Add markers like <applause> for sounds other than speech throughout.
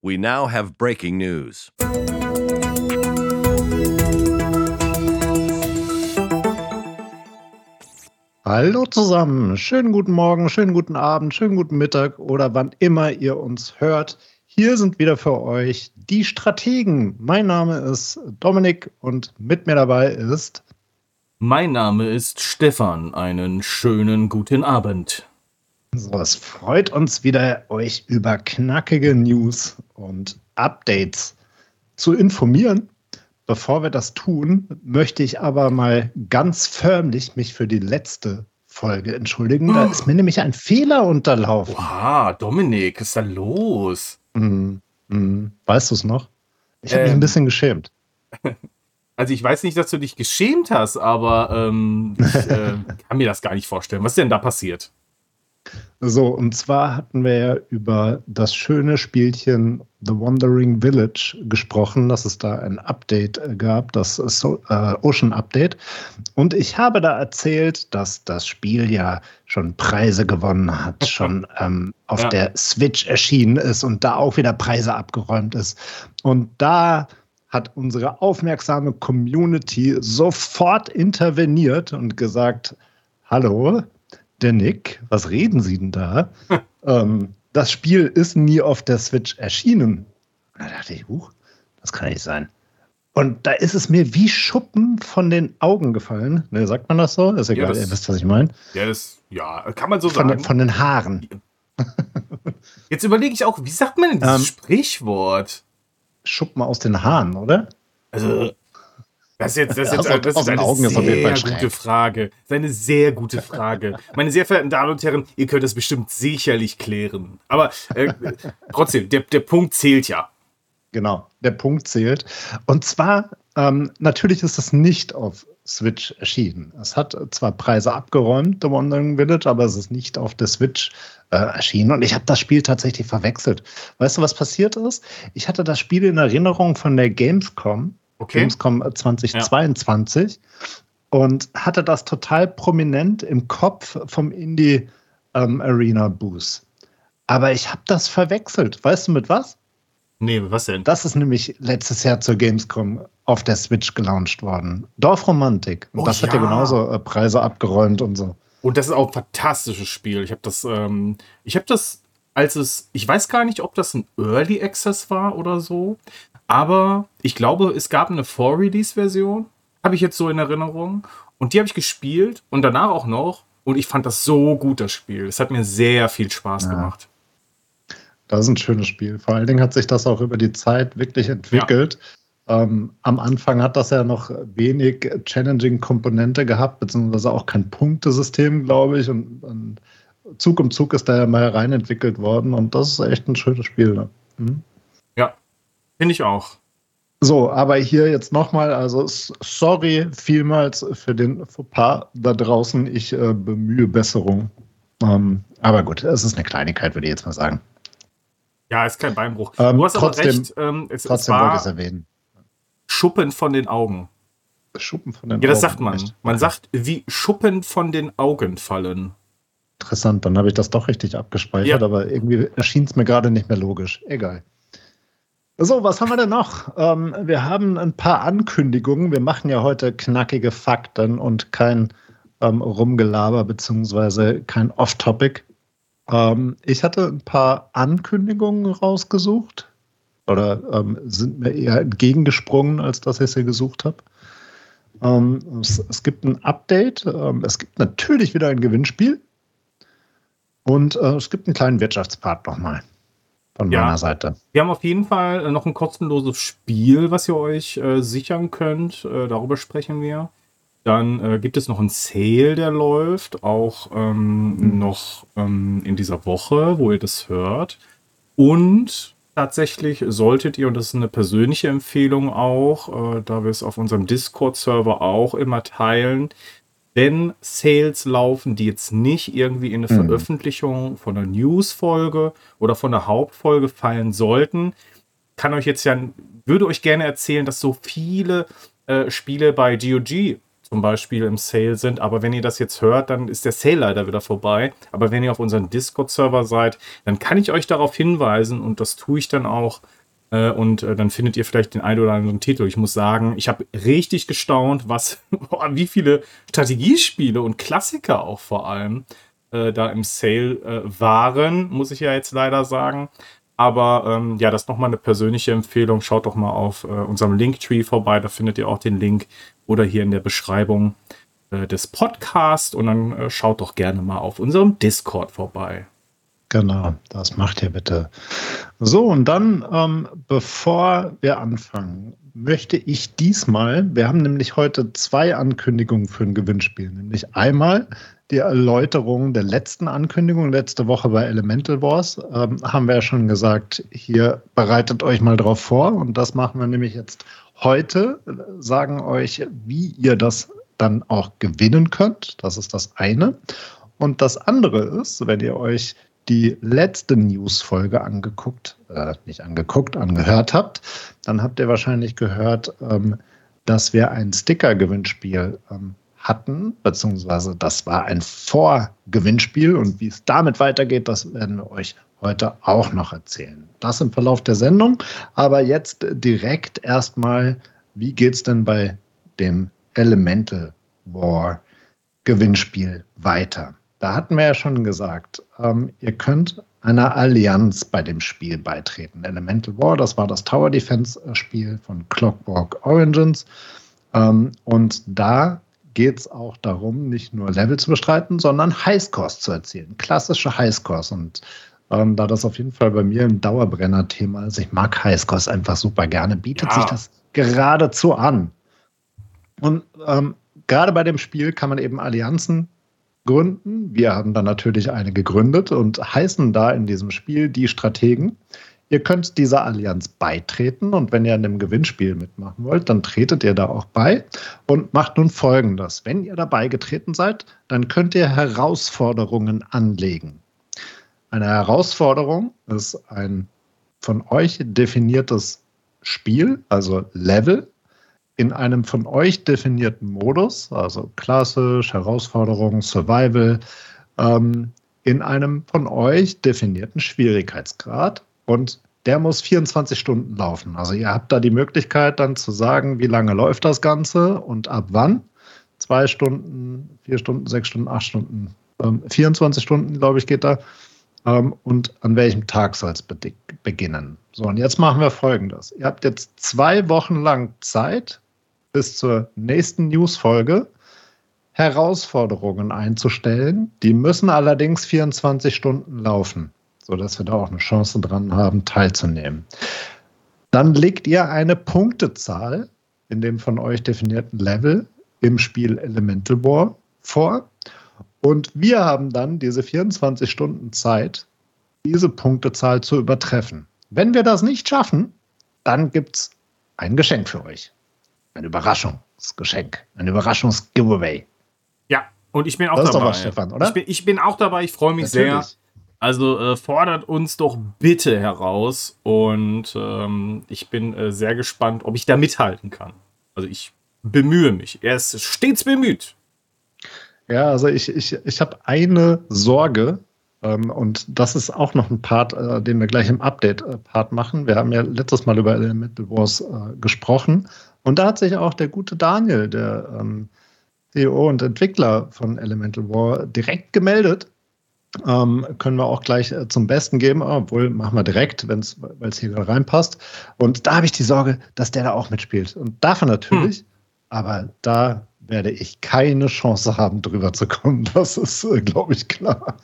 We now have breaking news. Hallo zusammen, schönen guten Morgen, schönen guten Abend, schönen guten Mittag oder wann immer ihr uns hört. Hier sind wieder für euch die Strategen. Mein Name ist Dominik und mit mir dabei ist. Mein Name ist Stefan. Einen schönen guten Abend. So, es freut uns wieder, euch über knackige News und Updates zu informieren. Bevor wir das tun, möchte ich aber mal ganz förmlich mich für die letzte Folge entschuldigen. Da ist mir nämlich ein Fehler unterlaufen. Wow, Dominik, was ist da los? Mm, mm. Weißt du es noch? Ich habe ähm, mich ein ähm. bisschen geschämt. <laughs> Also ich weiß nicht, dass du dich geschämt hast, aber ähm, ich äh, <laughs> kann mir das gar nicht vorstellen. Was ist denn da passiert? So, und zwar hatten wir ja über das schöne Spielchen The Wandering Village gesprochen, dass es da ein Update äh, gab, das äh, Ocean Update. Und ich habe da erzählt, dass das Spiel ja schon Preise gewonnen hat, <laughs> schon ähm, auf ja. der Switch erschienen ist und da auch wieder Preise abgeräumt ist. Und da hat unsere aufmerksame Community sofort interveniert und gesagt, hallo, der Nick, was reden Sie denn da? ähm, das Spiel ist nie auf der Switch erschienen. Und da dachte ich, huch, das kann nicht sein. Und da ist es mir wie Schuppen von den Augen gefallen. Ne, sagt man das so? Ist egal, ja, das, ihr wisst, was ich meine. Ja, das, ja, kann man so von, sagen. Von den Haaren. <laughs> Jetzt überlege ich auch, wie sagt man denn dieses ähm, Sprichwort? Schuppen aus den Haaren, oder? Also, das ist jetzt, das ist jetzt, das ist eine Augen sehr gute Frage. Das ist eine sehr gute Frage. Meine sehr verehrten Damen und Herren, ihr könnt das bestimmt sicherlich klären. Aber äh, trotzdem, der, der Punkt zählt ja. Genau, der Punkt zählt. Und zwar, ähm, natürlich ist es nicht auf Switch erschienen. Es hat zwar Preise abgeräumt, The Wandering Village, aber es ist nicht auf der Switch äh, erschienen. Und ich habe das Spiel tatsächlich verwechselt. Weißt du, was passiert ist? Ich hatte das Spiel in Erinnerung von der Gamescom okay. Gamescom 2022 ja. und hatte das total prominent im Kopf vom Indie ähm, Arena Boost. Aber ich habe das verwechselt. Weißt du mit was? Nee, was denn? Das ist nämlich letztes Jahr zur Gamescom auf der Switch gelauncht worden. Dorfromantik. Und oh, das ja. hat ja genauso äh, Preise abgeräumt und so. Und das ist auch ein fantastisches Spiel. Ich habe das, ähm, ich habe das, als es, ich weiß gar nicht, ob das ein Early Access war oder so, aber ich glaube, es gab eine Vor-Release-Version, habe ich jetzt so in Erinnerung. Und die habe ich gespielt und danach auch noch. Und ich fand das so gut, das Spiel. Es hat mir sehr viel Spaß ja. gemacht. Das ist ein schönes Spiel. Vor allen Dingen hat sich das auch über die Zeit wirklich entwickelt. Ja. Ähm, am Anfang hat das ja noch wenig Challenging-Komponente gehabt, beziehungsweise auch kein Punktesystem, glaube ich. Und, und, Zug um Zug ist da ja mal reinentwickelt worden. Und das ist echt ein schönes Spiel. Ne? Mhm. Finde ich auch. So, aber hier jetzt nochmal, also sorry vielmals für den Fauxpas da draußen. Ich äh, bemühe Besserung. Ähm, aber gut, es ist eine Kleinigkeit, würde ich jetzt mal sagen. Ja, ist kein Beinbruch. Ähm, du hast trotzdem, aber recht. Ähm, es, trotzdem es wollte ich es erwähnen. Schuppen von den Augen. Schuppen von den Augen. Ja, das sagt man. Echt? Man sagt, wie Schuppen von den Augen fallen. Interessant, dann habe ich das doch richtig abgespeichert, ja. aber irgendwie erschien es mir gerade nicht mehr logisch. Egal. So, was haben wir denn noch? Ähm, wir haben ein paar Ankündigungen. Wir machen ja heute knackige Fakten und kein ähm, Rumgelaber beziehungsweise kein Off-Topic. Ähm, ich hatte ein paar Ankündigungen rausgesucht oder ähm, sind mir eher entgegengesprungen, als dass ich sie gesucht habe. Ähm, es, es, gibt ein Update. Ähm, es gibt natürlich wieder ein Gewinnspiel. Und äh, es gibt einen kleinen Wirtschaftspart nochmal von ja, meiner Seite. Wir haben auf jeden Fall äh, noch ein kostenloses Spiel, was ihr euch äh, sichern könnt. Äh, darüber sprechen wir. Dann äh, gibt es noch einen Sale, der läuft, auch ähm, mhm. noch ähm, in dieser Woche, wo ihr das hört. Und tatsächlich solltet ihr, und das ist eine persönliche Empfehlung auch, äh, da wir es auf unserem Discord-Server auch immer teilen, wenn Sales laufen, die jetzt nicht irgendwie in eine mhm. Veröffentlichung von einer News-Folge oder von einer Hauptfolge fallen sollten, kann euch jetzt ja, würde euch gerne erzählen, dass so viele äh, Spiele bei GOG zum Beispiel im Sale sind. Aber wenn ihr das jetzt hört, dann ist der Sale leider wieder vorbei. Aber wenn ihr auf unserem Discord-Server seid, dann kann ich euch darauf hinweisen und das tue ich dann auch. Äh, und äh, dann findet ihr vielleicht den einen oder anderen Titel. Ich muss sagen, ich habe richtig gestaunt, was, <laughs> wie viele Strategiespiele und Klassiker auch vor allem äh, da im Sale äh, waren, muss ich ja jetzt leider sagen. Aber ähm, ja, das ist nochmal eine persönliche Empfehlung. Schaut doch mal auf äh, unserem Linktree vorbei, da findet ihr auch den Link oder hier in der Beschreibung äh, des Podcasts. Und dann schaut doch gerne mal auf unserem Discord vorbei. Genau, das macht ihr bitte. So, und dann, ähm, bevor wir anfangen, möchte ich diesmal, wir haben nämlich heute zwei Ankündigungen für ein Gewinnspiel, nämlich einmal die Erläuterung der letzten Ankündigung letzte Woche bei Elemental Wars. Ähm, haben wir ja schon gesagt, hier bereitet euch mal drauf vor. Und das machen wir nämlich jetzt heute, sagen euch, wie ihr das dann auch gewinnen könnt. Das ist das eine. Und das andere ist, wenn ihr euch die letzte News-Folge angeguckt, äh, nicht angeguckt, angehört habt, dann habt ihr wahrscheinlich gehört, ähm, dass wir ein Sticker-Gewinnspiel ähm, hatten, beziehungsweise das war ein Vorgewinnspiel und wie es damit weitergeht, das werden wir euch heute auch noch erzählen. Das im Verlauf der Sendung, aber jetzt direkt erstmal, wie geht es denn bei dem Elemental War Gewinnspiel weiter? Da hatten wir ja schon gesagt, ähm, ihr könnt einer Allianz bei dem Spiel beitreten. Elemental War, das war das Tower Defense Spiel von Clockwork Origins. Ähm, und da geht es auch darum, nicht nur Level zu bestreiten, sondern Highscores zu erzielen. Klassische Highscores. Und ähm, da das auf jeden Fall bei mir ein Dauerbrenner-Thema ist, ich mag Highscores einfach super gerne, bietet ja. sich das geradezu an. Und ähm, gerade bei dem Spiel kann man eben Allianzen gründen. Wir haben dann natürlich eine gegründet und heißen da in diesem Spiel die Strategen. Ihr könnt dieser Allianz beitreten und wenn ihr an dem Gewinnspiel mitmachen wollt, dann tretet ihr da auch bei und macht nun folgendes. Wenn ihr dabei getreten seid, dann könnt ihr Herausforderungen anlegen. Eine Herausforderung ist ein von euch definiertes Spiel, also Level, in einem von euch definierten Modus, also klassisch, Herausforderung, Survival, ähm, in einem von euch definierten Schwierigkeitsgrad und der muss 24 Stunden laufen. Also ihr habt da die Möglichkeit dann zu sagen, wie lange läuft das Ganze und ab wann. Zwei Stunden, vier Stunden, sechs Stunden, acht Stunden, ähm, 24 Stunden, glaube ich, geht da. Ähm, und an welchem Tag soll es be beginnen? So, und jetzt machen wir folgendes. Ihr habt jetzt zwei Wochen lang Zeit bis zur nächsten News-Folge Herausforderungen einzustellen. Die müssen allerdings 24 Stunden laufen sodass wir da auch eine Chance dran haben, teilzunehmen. Dann legt ihr eine Punktezahl in dem von euch definierten Level im Spiel Elemental War vor. Und wir haben dann diese 24 Stunden Zeit, diese Punktezahl zu übertreffen. Wenn wir das nicht schaffen, dann gibt es ein Geschenk für euch. Ein Überraschungsgeschenk. Ein Überraschungsgiveaway. Ja, und ich bin auch das dabei. Ist doch was, Stefan, oder? Ich bin, ich bin auch dabei. Ich freue mich Natürlich. sehr. Also äh, fordert uns doch bitte heraus und ähm, ich bin äh, sehr gespannt, ob ich da mithalten kann. Also ich bemühe mich. Er ist stets bemüht. Ja, also ich, ich, ich habe eine Sorge ähm, und das ist auch noch ein Part, äh, den wir gleich im Update-Part machen. Wir haben ja letztes Mal über Elemental Wars äh, gesprochen und da hat sich auch der gute Daniel, der ähm, CEO und Entwickler von Elemental War, direkt gemeldet ähm, können wir auch gleich äh, zum Besten geben, obwohl machen wir direkt, weil es hier gerade reinpasst. Und da habe ich die Sorge, dass der da auch mitspielt. Und er natürlich, hm. aber da werde ich keine Chance haben, drüber zu kommen. <laughs> Das ist, äh, glaube ich, klar.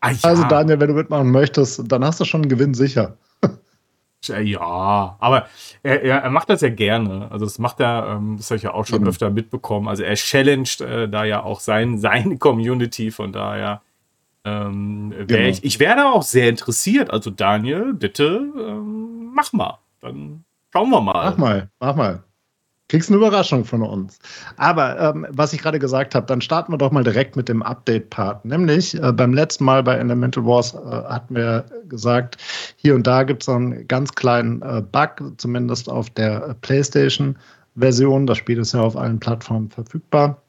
Ah, ja. Also, Daniel, wenn du mitmachen möchtest, dann hast du schon einen Gewinn sicher. Ja, aber er, er, macht das ja gerne. Also das macht er, ähm, das habe ich ja auch schon mhm. öfter mitbekommen. Also er challenged äh, da ja auch sein, <laughs> seine Community, von daher ähm, genau. ich, ich wäre auch sehr interessiert. Also Daniel, bitte ähm, mach mal. Dann schauen wir mal. Mach mal, mach mal. Kriegst eine Überraschung von uns. Aber ähm, was ich gerade gesagt habe, dann starten wir doch mal direkt mit dem Update-Part. Nämlich äh, beim letzten Mal bei Elemental Wars äh, hatten wir gesagt, hier und da gibt es einen ganz kleinen äh, Bug, zumindest auf der PlayStation. Version. Das Spiel ist ja auf allen Plattformen verfügbar.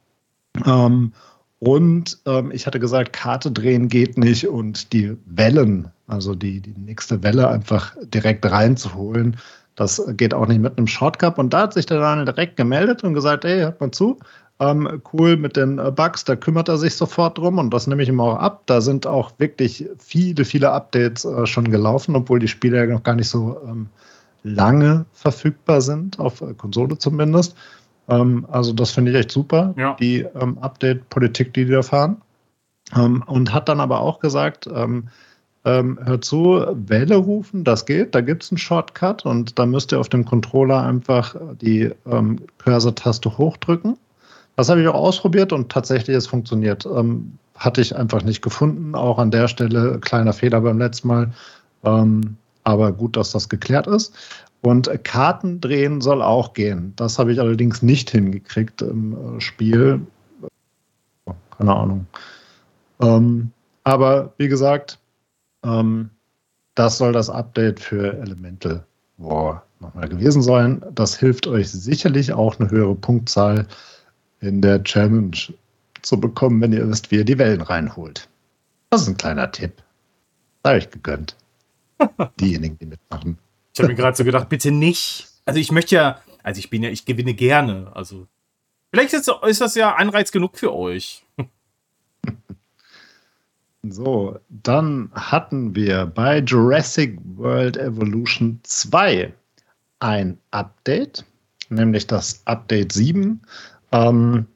Ähm, und ähm, ich hatte gesagt, Karte drehen geht nicht und die Wellen, also die, die nächste Welle einfach direkt reinzuholen, das geht auch nicht mit einem Shortcut. Und da hat sich der Daniel direkt gemeldet und gesagt, hey, hört mal zu, ähm, cool mit den äh, Bugs, da kümmert er sich sofort drum und das nehme ich ihm auch ab. Da sind auch wirklich viele, viele Updates äh, schon gelaufen, obwohl die Spiele ja noch gar nicht so ähm, lange verfügbar sind, auf äh, Konsole zumindest. Ähm, also das finde ich echt super, ja. die ähm, Update-Politik, die die da fahren. Ähm, und hat dann aber auch gesagt, ähm, hört zu, Welle rufen, das geht, da gibt es einen Shortcut und da müsst ihr auf dem Controller einfach die ähm, Cursor-Taste hochdrücken. Das habe ich auch ausprobiert und tatsächlich, es funktioniert. Ähm, hatte ich einfach nicht gefunden. Auch an der Stelle kleiner Fehler beim letzten Mal. Ähm, aber gut, dass das geklärt ist. Und Karten drehen soll auch gehen. Das habe ich allerdings nicht hingekriegt im äh, Spiel. Keine Ahnung. Ähm, aber wie gesagt, ähm, das soll das Update für Elemental War nochmal gewesen sein. Das hilft euch sicherlich auch eine höhere Punktzahl in der Challenge zu bekommen, wenn ihr wisst, wie ihr die Wellen reinholt. Das ist ein kleiner Tipp. Da habe ich gegönnt. <laughs> Diejenigen, die mitmachen. Ich habe mir gerade so gedacht, bitte nicht. Also ich möchte ja, also ich bin ja, ich gewinne gerne. Also vielleicht ist, ist das ja Anreiz genug für euch. So, dann hatten wir bei Jurassic World Evolution 2 ein Update, nämlich das Update 7. Ähm,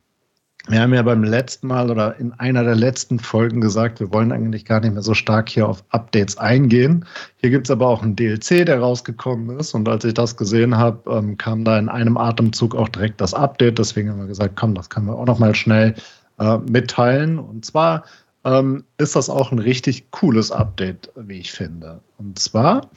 wir haben ja beim letzten Mal oder in einer der letzten Folgen gesagt, wir wollen eigentlich gar nicht mehr so stark hier auf Updates eingehen. Hier gibt es aber auch einen DLC, der rausgekommen ist. Und als ich das gesehen habe, ähm, kam da in einem Atemzug auch direkt das Update. Deswegen haben wir gesagt, komm, das können wir auch noch mal schnell äh, mitteilen. Und zwar ähm, ist das auch ein richtig cooles Update, wie ich finde. Und zwar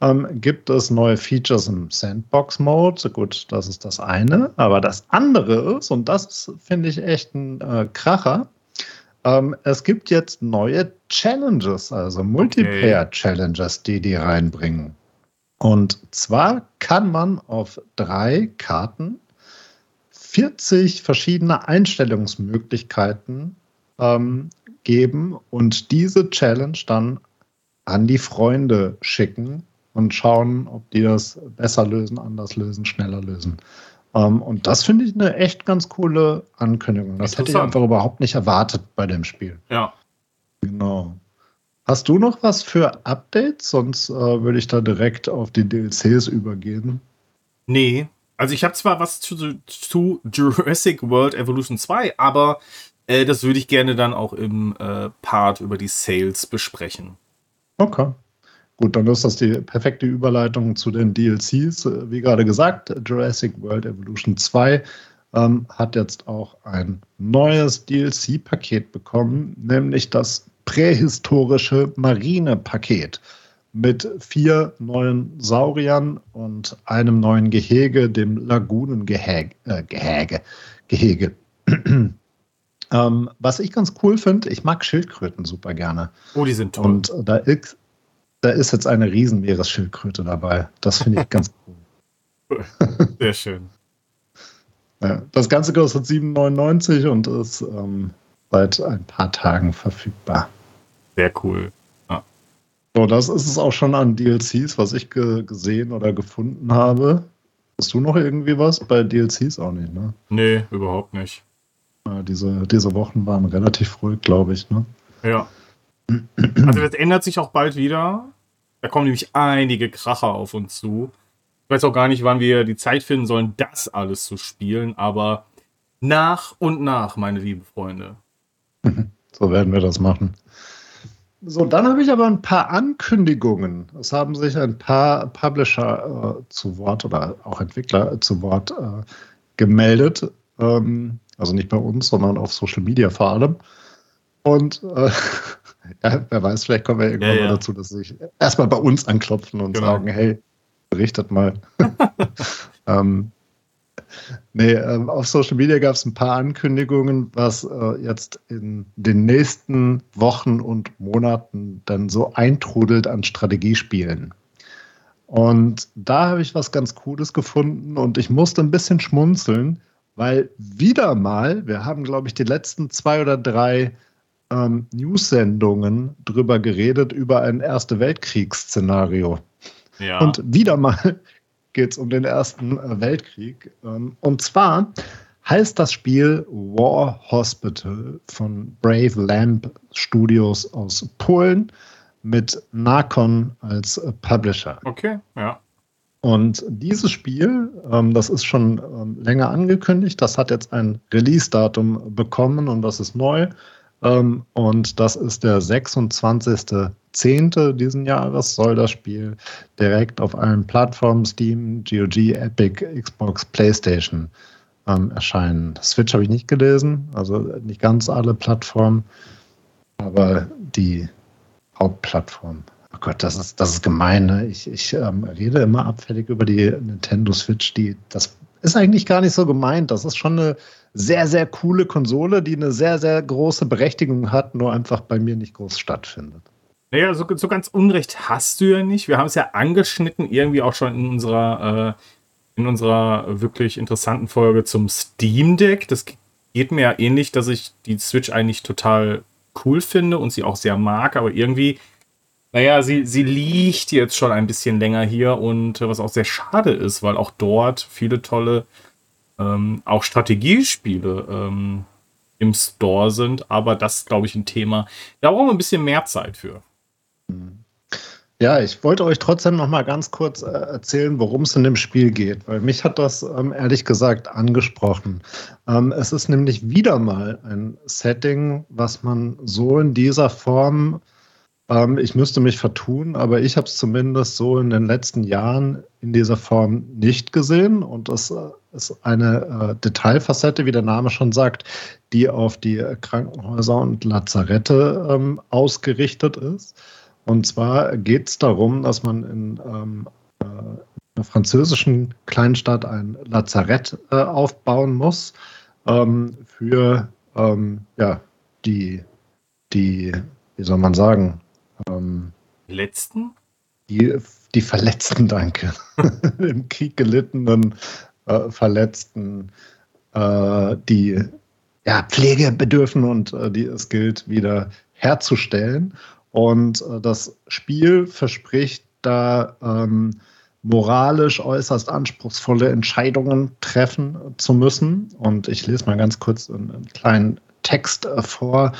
ähm, gibt es neue Features im Sandbox-Mode. Gut, das ist das eine. Aber das andere ist, und das finde ich echt ein äh, Kracher, ähm, es gibt jetzt neue Challenges, also Multiplayer-Challenges, die die reinbringen. Und zwar kann man auf drei Karten 40 verschiedene Einstellungsmöglichkeiten ähm, geben und diese Challenge dann an die Freunde schicken und schauen, ob die das besser lösen, anders lösen, schneller lösen. Um, ähm, und das finde ich eine echt ganz coole Ankündigung. Das hätte ich einfach überhaupt nicht erwartet bei dem Spiel. Ja. Genau. Hast du noch was für Updates? Sonst äh, würde ich da direkt auf die DLCs übergehen. Nee. Also ich habe zwar was zu, zu, Jurassic World Evolution 2, aber äh, das würde ich gerne dann auch im äh, Part über die Sales besprechen. Okay. Gut, dann ist das die perfekte Überleitung zu den DLCs. Wie gerade gesagt, Jurassic World Evolution 2 ähm, hat jetzt auch ein neues DLC-Paket bekommen, nämlich das prähistorische Marine-Paket mit vier neuen Sauriern und einem neuen Gehege, dem Lagunengehege. Äh, Gehege. Ähm, was ich ganz cool finde, ich mag Schildkröten super gerne. Oh, die sind toll. Und da ist, da ist jetzt eine Riesenmeeresschildkröte dabei. Das finde ich ganz cool. <laughs> Sehr schön. Ja, das Ganze kostet 7,99 und ist ähm, seit ein paar Tagen verfügbar. Sehr cool. Ja. So, das ist es auch schon an DLCs, was ich ge gesehen oder gefunden habe. Hast du noch irgendwie was? Bei DLCs auch nicht, ne? Nee, überhaupt nicht. Ja, diese, diese Wochen waren relativ ruhig, glaube ich, ne? Ja. Also das ändert sich auch bald wieder. Da kommen nämlich einige Kracher auf uns zu. Ich weiß auch gar nicht, wann wir die Zeit finden sollen, das alles zu spielen, aber nach und nach, meine lieben Freunde. So werden wir das machen. So, dann habe ich aber ein paar Ankündigungen. Es haben sich ein paar Publisher äh, zu Wort oder auch Entwickler äh, zu Wort äh, gemeldet. Ähm, also nicht bei uns, sondern auf Social Media vor allem. Und äh, <laughs> ja, wer weiß, vielleicht kommen wir irgendwann ja, ja. mal dazu, dass sie sich erstmal bei uns anklopfen und genau. sagen, hey, berichtet mal. <laughs> ähm, nee, ähm, auf Social Media gab es ein paar Ankündigungen, was äh, jetzt in den nächsten Wochen und Monaten dann so eintrudelt an Strategiespielen. Und da habe ich was ganz Cooles gefunden und ich musste ein bisschen schmunzeln, weil wieder mal, wir haben, glaube ich, die letzten zwei oder drei ähm, News-Sendungen drüber geredet, über ein Erste Weltkriegsszenario. Ja. Und wieder mal <laughs> geht es um den Ersten äh, Weltkrieg. Ähm, und zwar heißt das Spiel War Hospital von Brave Lamp Studios aus Polen mit Narcon als äh, Publisher. Okay, ja. Und dieses Spiel, ähm, das ist schon ähm, länger angekündigt, das hat jetzt ein Release-Datum bekommen und das ist neu. Ähm, und das ist der 26.10. diesen Jahres soll das Spiel direkt auf allen Plattformen, Steam, GOG, Epic, Xbox, PlayStation ähm, erscheinen. Switch habe ich nicht gelesen, also nicht ganz alle Plattformen, aber die Hauptplattform. Oh Gott, das ist, das ist gemein. Ne? Ich, ich ähm, rede immer abfällig über die Nintendo Switch. Die, das ist eigentlich gar nicht so gemeint. Das ist schon eine sehr, sehr coole Konsole, die eine sehr, sehr große Berechtigung hat, nur einfach bei mir nicht groß stattfindet. Naja, so, so ganz Unrecht hast du ja nicht. Wir haben es ja angeschnitten, irgendwie auch schon in unserer, äh, in unserer wirklich interessanten Folge zum Steam Deck. Das geht mir ja ähnlich, dass ich die Switch eigentlich total cool finde und sie auch sehr mag, aber irgendwie, naja, sie, sie liegt jetzt schon ein bisschen länger hier und was auch sehr schade ist, weil auch dort viele tolle, ähm, auch Strategiespiele ähm, im Store sind, aber das ist, glaube ich, ein Thema. Da brauchen wir ein bisschen mehr Zeit für. Ja, ich wollte euch trotzdem noch mal ganz kurz äh, erzählen, worum es in dem Spiel geht, weil mich hat das ähm, ehrlich gesagt angesprochen. Ähm, es ist nämlich wieder mal ein Setting, was man so in dieser Form, ähm, ich müsste mich vertun, aber ich habe es zumindest so in den letzten Jahren in dieser Form nicht gesehen und das äh, ist eine äh, Detailfacette, wie der Name schon sagt, die auf die Krankenhäuser und Lazarette ähm, ausgerichtet ist. Und zwar geht es darum, dass man in ähm, äh, einer französischen Kleinstadt ein Lazarett äh, aufbauen muss ähm, für ähm, ja, die, die, wie soll man sagen, ähm, Letzten? Die, die Verletzten, danke. <laughs> Im Krieg gelittenen äh, Verletzten, äh, die ja, Pflege bedürfen und äh, die es gilt, wieder herzustellen. Und äh, das Spiel verspricht da ähm, moralisch äußerst anspruchsvolle Entscheidungen treffen zu müssen. Und ich lese mal ganz kurz einen, kleinen Text äh, vor,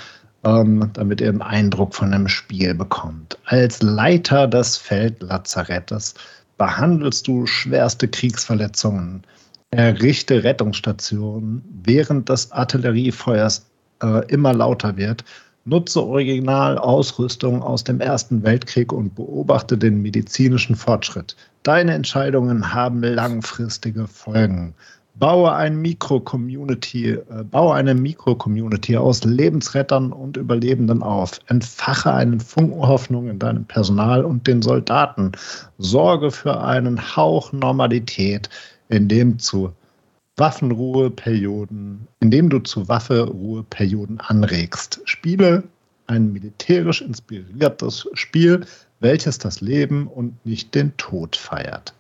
ähm, damit ihr einen Eindruck von dem Spiel bekommt. Als Leiter des Feldlazarettes behandelst du schwerste Kriegsverletzungen, errichte Rettungsstationen, während das Artilleriefeuers äh, immer lauter wird Nutze Originalausrüstung aus dem Ersten Weltkrieg und beobachte den medizinischen Fortschritt. Deine Entscheidungen haben langfristige Folgen. Baue ein Mikro-Community, äh, baue eine Mikro-Community aus Lebensrettern und Überlebenden auf. Entfache einen Funken Hoffnung in deinem Personal und den Soldaten. Sorge für einen Hauch Normalität, indem zu Waffenruheperioden, indem du zu Waffenruheperioden anregst. Spiele ein militärisch inspiriertes Spiel, welches das Leben und nicht den Tod feiert.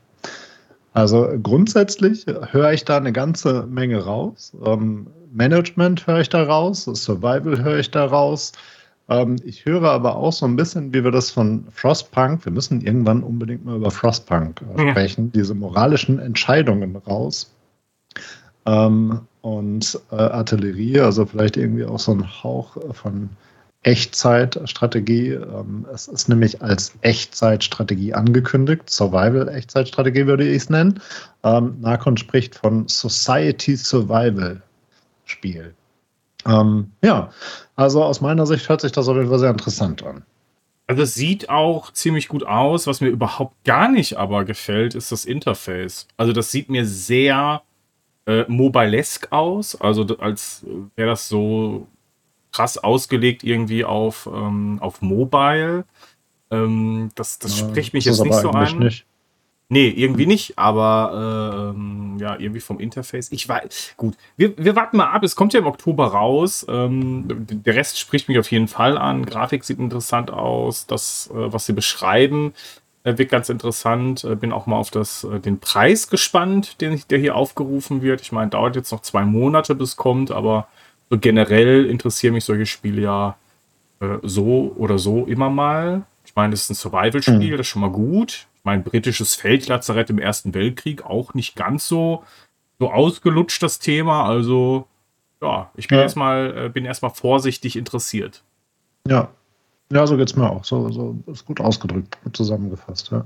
Also grundsätzlich höre ich da eine ganze Menge raus. Ähm, Management höre ich da raus, Survival höre ich da raus. Ähm, ich höre aber auch so ein bisschen, wie wir das von Frostpunk, wir müssen irgendwann unbedingt mal über Frostpunk äh, sprechen, ja. diese moralischen Entscheidungen raus. Ähm, und äh, Artillerie, also vielleicht irgendwie auch so ein Hauch von Echtzeitstrategie. Ähm, es ist nämlich als Echtzeitstrategie angekündigt. Survival-Echtzeitstrategie würde ich es nennen. Ähm, Narcon spricht von Society Survival Spiel. Ähm, ja, also aus meiner Sicht hört sich das auf jeden Fall sehr interessant an. Also es sieht auch ziemlich gut aus. Was mir überhaupt gar nicht aber gefällt, ist das Interface. Also das sieht mir sehr äh, mobilesk aus, also als wäre das so krass ausgelegt irgendwie auf, ähm, auf Mobile. Ähm, das das ja, spricht mich jetzt nicht so an. Nicht. Nee, irgendwie nicht, aber ähm, ja, irgendwie vom Interface. Ich weiß, gut, wir, wir warten mal ab. Es kommt ja im Oktober raus. Ähm, der Rest spricht mich auf jeden Fall an. Grafik sieht interessant aus. Das, äh, was sie beschreiben, Äh, wird ganz interessant. Äh, bin auch mal auf das, äh, den Preis gespannt, den, der hier aufgerufen wird. Ich meine, dauert jetzt noch zwei Monate, bis es kommt, aber so generell interessieren mich solche Spiele ja äh, so oder so immer mal. Ich meine, es ist ein Survival-Spiel, mhm. das ist schon mal gut. Ich meine, britisches Feldlazarett im Ersten Weltkrieg auch nicht ganz so, so ausgelutscht, das Thema. Also, ja, ich bin ja. erstmal äh, bin erstmal vorsichtig interessiert. Ja. Ja, so geht es mir auch. So, so ist gut ausgedrückt, gut zusammengefasst, ja.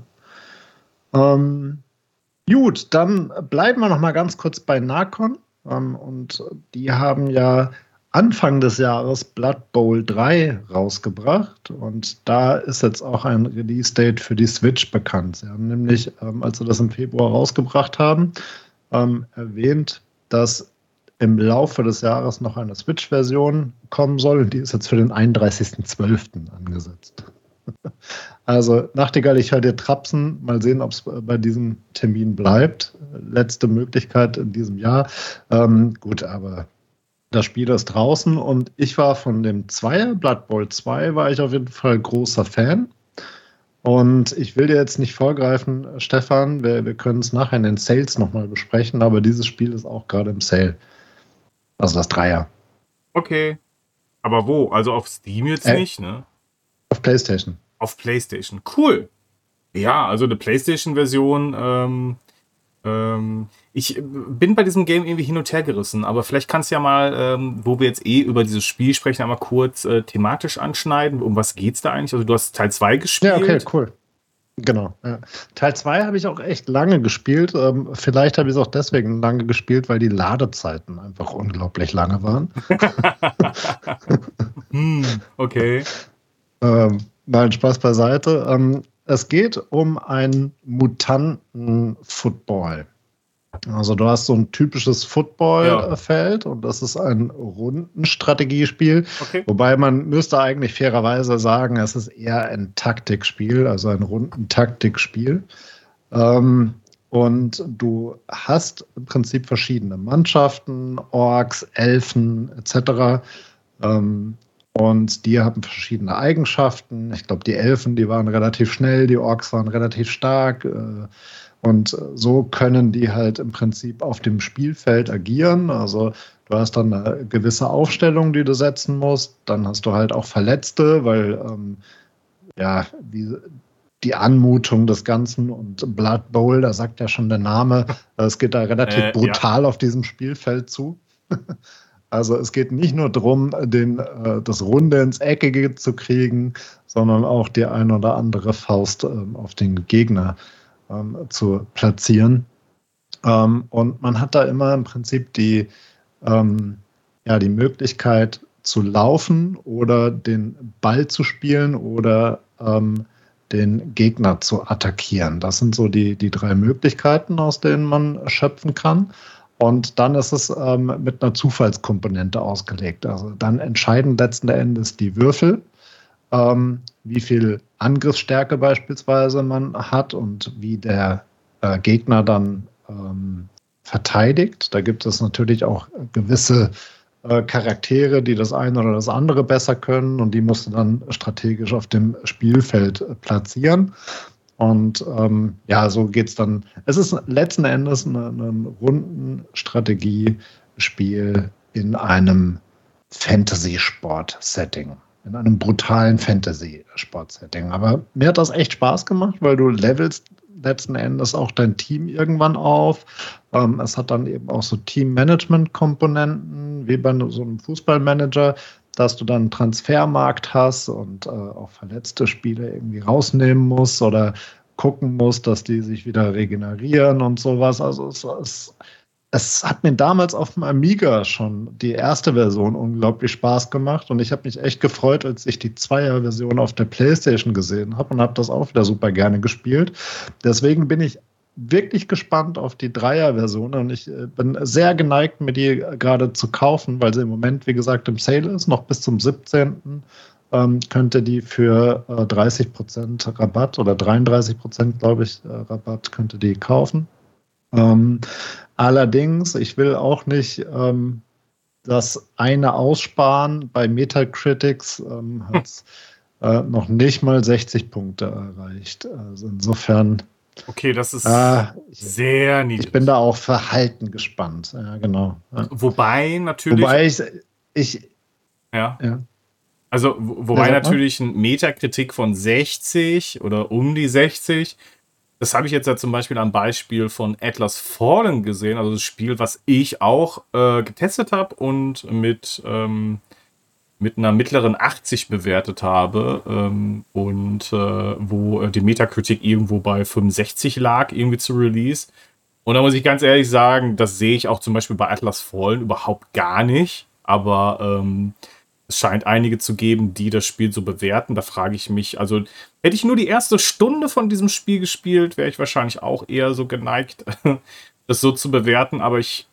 Ähm, gut, dann bleiben wir noch mal ganz kurz bei Narcon. Ähm, und die haben ja Anfang des Jahres Blood Bowl 3 rausgebracht und da ist jetzt auch ein Release-Date für die Switch bekannt. Sie haben nämlich, ähm, als sie das im Februar rausgebracht haben, ähm, erwähnt, dass im Laufe des Jahres noch eine Switch-Version kommen soll. Und die ist jetzt für den 31.12. angesetzt. Also, Nachtigall, ich höre dir trapsen. Mal sehen, ob es bei diesem Termin bleibt. Letzte Möglichkeit in diesem Jahr. Ähm, gut, aber das Spiel ist draußen und ich war von dem Zweier, Blood Bowl 2, war ich auf jeden Fall großer Fan. Und ich will dir jetzt nicht vorgreifen, Stefan, wir, wir können es nachher in den Sales nochmal besprechen, aber dieses Spiel ist auch gerade im Sale. Also das Dreier. Okay. Aber wo? Also auf Steam jetzt äh, nicht, ne? Auf PlayStation. Auf PlayStation. Cool. Ja, also eine PlayStation-Version ähm, ähm, ich bin bei diesem Game irgendwie hin und her gerissen, aber vielleicht kannst du ja mal, ähm, wo wir jetzt eh über dieses Spiel sprechen, einmal kurz äh, thematisch anschneiden. Um was geht's da eigentlich? Also du hast Teil 2 gespielt. Ja, okay, cool. Genau. Ja. Teil 2 habe ich auch echt lange gespielt. Ähm, vielleicht habe ich es auch deswegen lange gespielt, weil die Ladezeiten einfach unglaublich lange waren. <laughs> hm, okay. Ähm, nein, Spaß beiseite. Ähm, es geht um einen Mutanten-Football. Also du hast so ein typisches Footballfeld ja. und das ist ein Rundenstrategiespiel. Okay. Wobei man müsste eigentlich fairerweise sagen, es ist eher ein Taktikspiel, also ein Rundentaktikspiel. Ähm, und du hast im Prinzip verschiedene Mannschaften, Orks, Elfen etc. Ähm, und die haben verschiedene Eigenschaften. Ich glaube, die Elfen, die waren relativ schnell, die Orks waren relativ stark. Äh, und so können die halt im Prinzip auf dem Spielfeld agieren. Also du hast dann eine gewisse Aufstellung, die du setzen musst. Dann hast du halt auch Verletzte, weil ähm, ja, die, die Anmutung des Ganzen und Blood Bowl, da sagt ja schon der Name, es geht da relativ äh, brutal ja. auf diesem Spielfeld zu. <laughs> Also es geht nicht nur darum, den, äh, das Runde ins Eckige zu kriegen, sondern auch die ein oder andere Faust ähm, auf den Gegner ähm, zu platzieren. Ähm, und man hat da immer im Prinzip die, ja, die Möglichkeit zu laufen oder den Ball zu spielen oder den Gegner zu attackieren. Das sind so die, die drei Möglichkeiten, aus denen man schöpfen kann. Und dann ist es ähm, mit einer Zufallskomponente ausgelegt. Also dann entscheiden letzten Endes die Würfel, ähm, wie viel Angriffsstärke beispielsweise man hat und wie der äh, Gegner dann ähm, verteidigt. Da gibt es natürlich auch gewisse äh, Charaktere, die das eine oder das andere besser können und die musst du dann strategisch auf dem Spielfeld äh, platzieren. Und ähm, ja, so geht es dann. Es ist letzten Endes ein, ein Rundenstrategiespiel in einem Fantasy-Sport-Setting. In einem brutalen Fantasy-Sport-Setting. Aber mir hat das echt Spaß gemacht, weil du levelst letzten Endes auch dein Team irgendwann auf. Ähm, es hat dann eben auch so Team-Management-Komponenten, wie bei so einem Fußballmanager, dass du dann einen Transfermarkt hast und äh, auch verletzte Spieler irgendwie rausnehmen musst oder gucken musst, dass die sich wieder regenerieren und sowas. Also es, es, es hat mir damals auf dem Amiga schon die erste Version unglaublich Spaß gemacht und ich habe mich echt gefreut, als ich die Zweier-Version auf der PlayStation gesehen habe und habe das auch wieder super gerne gespielt. Deswegen bin ich wirklich gespannt auf die Dreier-Version und ich äh, bin sehr geneigt, mir die gerade zu kaufen, weil sie im Moment, wie gesagt, im Sale ist, noch bis zum 17. Ähm, könnte die für äh, 30% Rabatt oder 33%, glaube ich, äh, Rabatt könnte die kaufen. Ähm, allerdings, ich will auch nicht ähm, das eine aussparen. Bei Metacritics ähm, hat <laughs> äh, noch nicht mal 60 Punkte erreicht. Also insofern. Okay, das ist äh, sehr niedrig. Ich bin da auch verhalten gespannt. Ja, genau. Ja. Wobei natürlich. Wobei ich. ich ja. ja. Also, wobei natürlich ein Metakritik von 60 oder um die 60, das habe ich jetzt ja zum Beispiel am Beispiel von Atlas Fallen gesehen, also das Spiel, was ich auch äh, getestet habe und mit, ähm, mit einer mittleren 80 bewertet habe ähm, und äh, wo äh, die Metakritik irgendwo bei 65 lag, irgendwie zu Release. Und da muss ich ganz ehrlich sagen, das sehe ich auch zum Beispiel bei Atlas Fallen überhaupt gar nicht. Aber ähm, es scheint einige zu geben, die das Spiel so bewerten. Da frage ich mich, also hätte ich nur die erste Stunde von diesem Spiel gespielt, wäre ich wahrscheinlich auch eher so geneigt, <laughs> das so zu bewerten. Aber ich,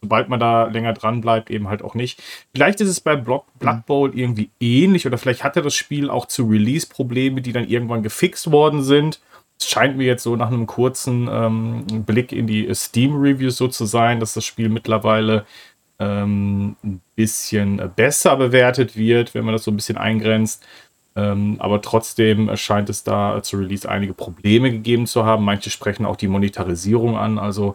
sobald man da länger dran bleibt, eben halt auch nicht. Vielleicht ist es bei Blood Bowl irgendwie ähnlich oder vielleicht hatte das Spiel auch zu Release-Probleme, die dann irgendwann gefixt worden sind. Es scheint mir jetzt so nach einem kurzen ähm, Blick in die Steam-Reviews so zu sein, dass das Spiel mittlerweile ähm, ein bisschen besser bewertet wird, wenn man das so ein bisschen eingrenzt. Ähm, aber trotzdem scheint es da zu Release einige Probleme gegeben zu haben. Manche sprechen auch die Monetarisierung an. Also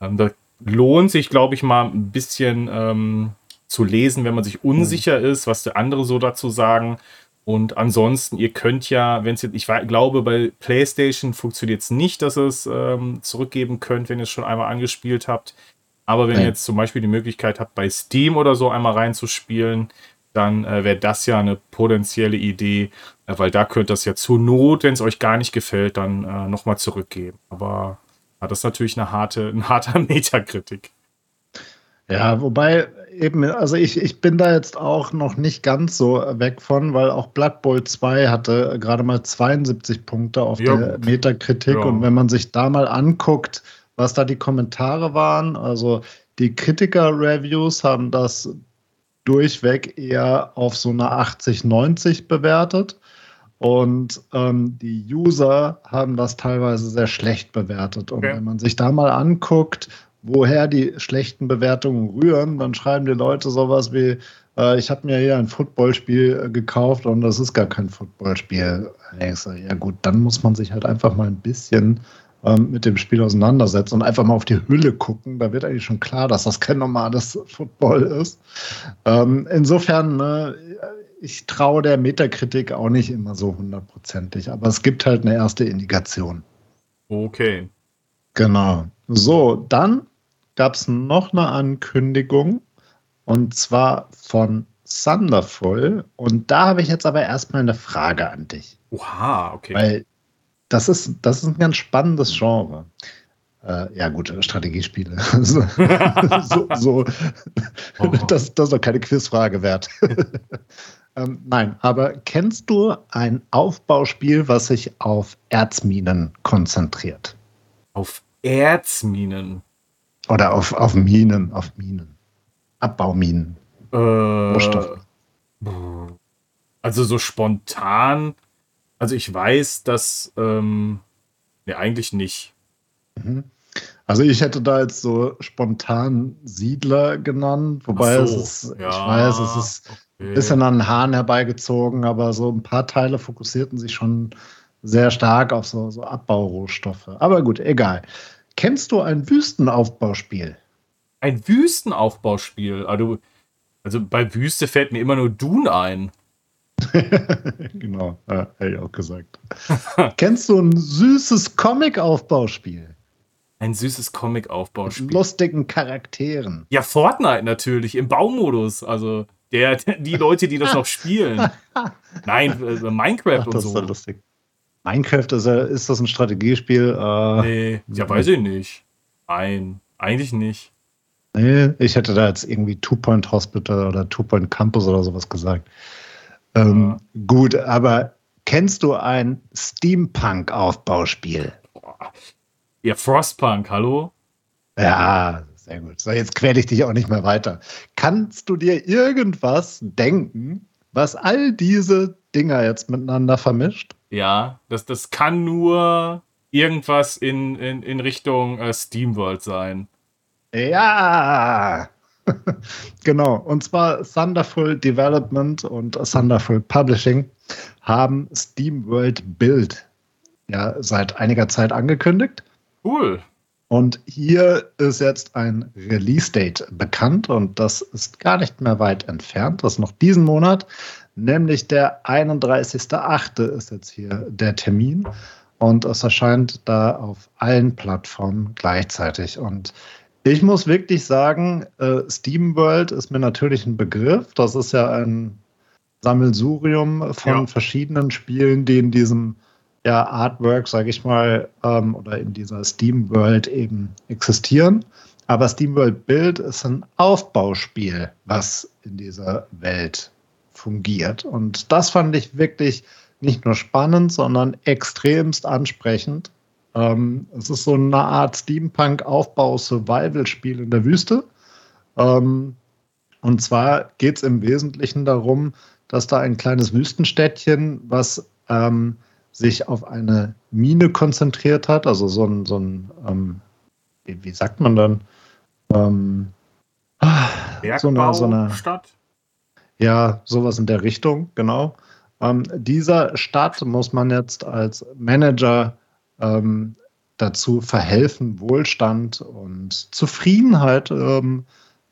ähm, da lohnt sich, glaube ich, mal ein bisschen ähm, zu lesen, wenn man sich unsicher ist, was der andere so dazu sagen. Und ansonsten, ihr könnt ja, wenn es jetzt, ich glaube, bei PlayStation funktioniert es nicht, dass ihr es ähm, zurückgeben könnt, wenn ihr es schon einmal angespielt habt. Aber wenn Nein. ihr jetzt zum Beispiel die Möglichkeit habt, bei Steam oder so einmal reinzuspielen, dann äh, wäre das ja eine potenzielle Idee, äh, weil da könnt ihr das ja zur Not, wenn es euch gar nicht gefällt, dann äh, nochmal zurückgeben. Aber ja, das ist natürlich eine harte, ein harter <laughs> Metakritik. Ja, wobei eben, also ich, ich bin da jetzt auch noch nicht ganz so weg von, weil auch Blood Bowl 2 hatte gerade mal 72 Punkte auf ja, der Metakritik. Ja. Und wenn man sich da mal anguckt, was da die Kommentare waren. Also die Kritiker-Reviews haben das durchweg eher auf so eine 80, 90 bewertet. Und ähm, die User haben das teilweise sehr schlecht bewertet. Und okay. wenn man sich da mal anguckt, woher die schlechten Bewertungen rühren, dann schreiben die Leute sowas wie, äh, ich habe mir hier ein Footballspiel äh, gekauft und das ist gar kein Footballspiel. Ja gut, dann muss man sich halt einfach mal ein bisschen ähm, mit dem Spiel auseinandersetzt und einfach mal auf die Hülle gucken, da wird eigentlich schon klar, dass das kein normales Football ist. Ähm, insofern, ne, ich traue der Metakritik auch nicht immer so hundertprozentig, aber es gibt halt eine erste Indikation. Okay. Genau. So, dann gab es noch eine Ankündigung und zwar von Thunderful. Und da habe ich jetzt aber erstmal eine Frage an dich. Oha, okay. Weil das ist, das ist ein ganz spannendes Genre. Äh, ja, gut, Strategiespiele. <laughs> <laughs> so, so, oh. das, das ist doch keine Quizfrage wert. <laughs> ähm, nein, aber kennst du ein Aufbauspiel, was sich auf Erzminen konzentriert? Auf Erzminen? Oder auf, auf Minen, auf Minen. Abbauminen. Äh, also so spontan also ich weiß, dass, ähm, ne, eigentlich nicht. Mhm. Also ich hätte da jetzt so spontan Siedler genannt, wobei so, es ist, ja, ich weiß, es ist. Ein bisschen an den Haaren herbeigezogen, aber so ein paar Teile fokussierten sich schon sehr stark auf so, so Abbaurohstoffe. Aber gut, egal. Kennst du ein Wüstenaufbauspiel? Ein Wüstenaufbauspiel? Also, also bei Wüste fällt mir immer nur Dune ein. <laughs> genau, ja, hätte ich auch gesagt. <laughs> Kennst du ein süßes Comic-Aufbauspiel? Ein süßes Comic-Aufbauspiel. Mit lustigen Charakteren. Ja, Fortnite natürlich, im Baumodus. Also der, die Leute, die das noch <laughs> spielen. Nein, äh, Minecraft Ach, und das so. Ist ja lustig. Minecraft, ist, ist das ein Strategiespiel? Äh, nee, ja, weiß ich nicht. Nein, eigentlich nicht. Nee, ich hätte da jetzt irgendwie Two Point Hospital oder Two Point Campus oder sowas gesagt. Ähm, ja. Gut, aber kennst du ein Steampunk-Aufbauspiel? Ja, Frostpunk, hallo? Ja, sehr gut. So, jetzt quäle ich dich auch nicht mehr weiter. Kannst du dir irgendwas denken, was all diese Dinger jetzt miteinander vermischt? Ja, das, das kann nur irgendwas in, in, in Richtung äh, SteamWorld sein. Ja, <laughs> genau, und zwar Thunderful Development und Thunderful Publishing haben SteamWorld Build ja seit einiger Zeit angekündigt. Cool. Und hier ist jetzt ein Release-Date bekannt und das ist gar nicht mehr weit entfernt. Das ist noch diesen Monat, nämlich der 31.8. ist jetzt hier der Termin. Und es erscheint da auf allen Plattformen gleichzeitig. Und ich muss wirklich sagen, äh, SteamWorld ist mir natürlich ein Begriff. Das ist ja ein Sammelsurium von ja. verschiedenen Spielen, die in diesem ja, Artwork, sage ich mal, ähm, oder in dieser SteamWorld eben existieren. Aber SteamWorld Build ist ein Aufbauspiel, was in dieser Welt fungiert. Und das fand ich wirklich nicht nur spannend, sondern extremst ansprechend. Ähm, es ist so eine Art Steampunk-Aufbau-Survival-Spiel in der Wüste. Ähm, und zwar geht es im Wesentlichen darum, dass da ein kleines Wüstenstädtchen, was ähm, sich auf eine Mine konzentriert hat, also so ein, so ein ähm, wie, wie, sagt man dann? Ähm, so eine, so eine Stadt? Ja, sowas in der Richtung, genau. Ähm, dieser Stadt muss man jetzt als Manager ähm, dazu verhelfen, Wohlstand und Zufriedenheit ähm,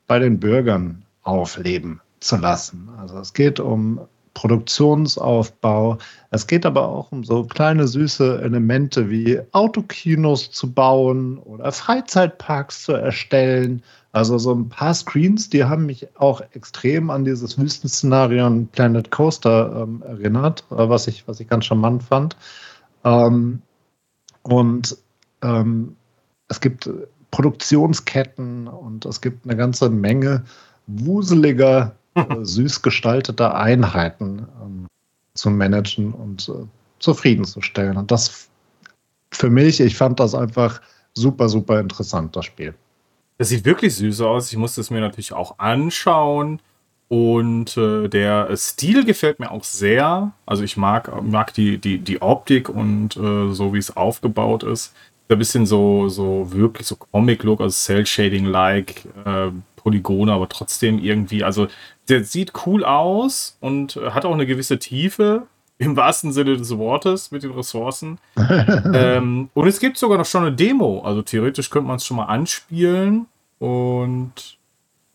bei den Bürgern aufleben zu lassen. Also es geht um Produktionsaufbau. Es geht aber auch um so kleine süße Elemente wie Autokinos zu bauen oder Freizeitparks zu erstellen. Also so ein paar Screens, die haben mich auch extrem an dieses Wüstenszenario in Planet Coaster ähm, erinnert, äh, was, ich, was ich ganz charmant fand. Ähm, und ähm, es gibt Produktionsketten und es gibt eine ganze Menge wuseliger, süß gestalteter Einheiten ähm, zu managen und äh, zufriedenzustellen. Und das für mich, ich fand das einfach super, super interessant, das Spiel. Das sieht wirklich süß aus. Ich musste es mir natürlich auch anschauen. Und äh, der Stil gefällt mir auch sehr. Also ich mag, mag die, die, die Optik und äh, so wie es aufgebaut ist. Ein bisschen so, so wirklich so Comic-Look, also Cell-Shading-like, äh, Polygone, aber trotzdem irgendwie, also der sieht cool aus und hat auch eine gewisse Tiefe, <laughs> im wahrsten Sinne des Wortes mit den Ressourcen. <laughs> ähm, und es gibt sogar noch schon eine Demo. Also theoretisch könnte man es schon mal anspielen. Und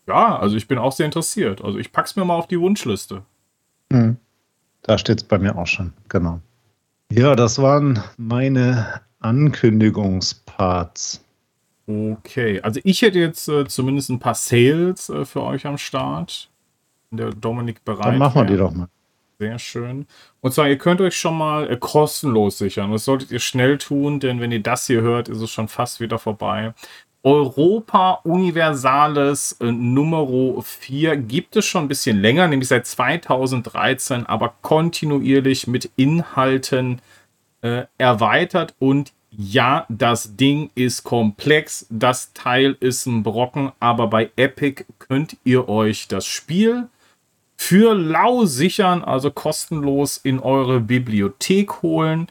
ja, also ich bin auch sehr interessiert. Also ich pack's mir mal auf die Wunschliste. Hm. Da steht es bei mir auch schon, genau. Ja, das waren meine Ankündigungsparts. Okay, also ich hätte jetzt äh, zumindest ein paar Sales äh, für euch am Start. Der Dominik bereit. Dann machen wir die doch mal. Sehr schön. Und zwar, ihr könnt euch schon mal äh, kostenlos sichern. Das solltet ihr schnell tun, denn wenn ihr das hier hört, ist es schon fast wieder vorbei. Europa Universales äh, Nummer 4 gibt es schon ein bisschen länger, nämlich seit 2013, aber kontinuierlich mit Inhalten äh, erweitert. Und ja, das Ding ist komplex, das Teil ist ein Brocken, aber bei Epic könnt ihr euch das Spiel für lau sichern, also kostenlos in eure Bibliothek holen.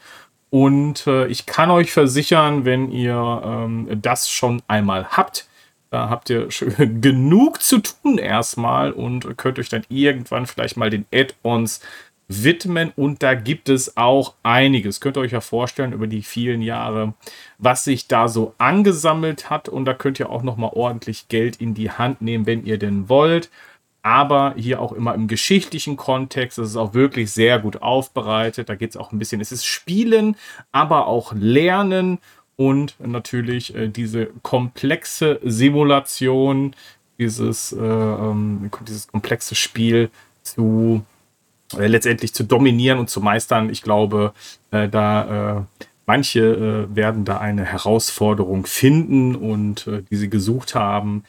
Und äh, ich kann euch versichern, wenn ihr ähm, das schon einmal habt, da habt ihr <laughs> genug zu tun erstmal und könnt euch dann irgendwann vielleicht mal den Add-ons widmen. Und da gibt es auch einiges. Könnt ihr euch ja vorstellen über die vielen Jahre, was sich da so angesammelt hat. Und da könnt ihr auch noch mal ordentlich Geld in die Hand nehmen, wenn ihr denn wollt aber hier auch immer im geschichtlichen Kontext. Das ist auch wirklich sehr gut aufbereitet. Da geht es auch ein bisschen, es ist Spielen, aber auch Lernen und natürlich äh, diese komplexe Simulation, dieses, äh, ähm, dieses komplexe Spiel zu äh, letztendlich zu dominieren und zu meistern. Ich glaube, äh, da äh, manche äh, werden da eine Herausforderung finden und die sie gesucht haben.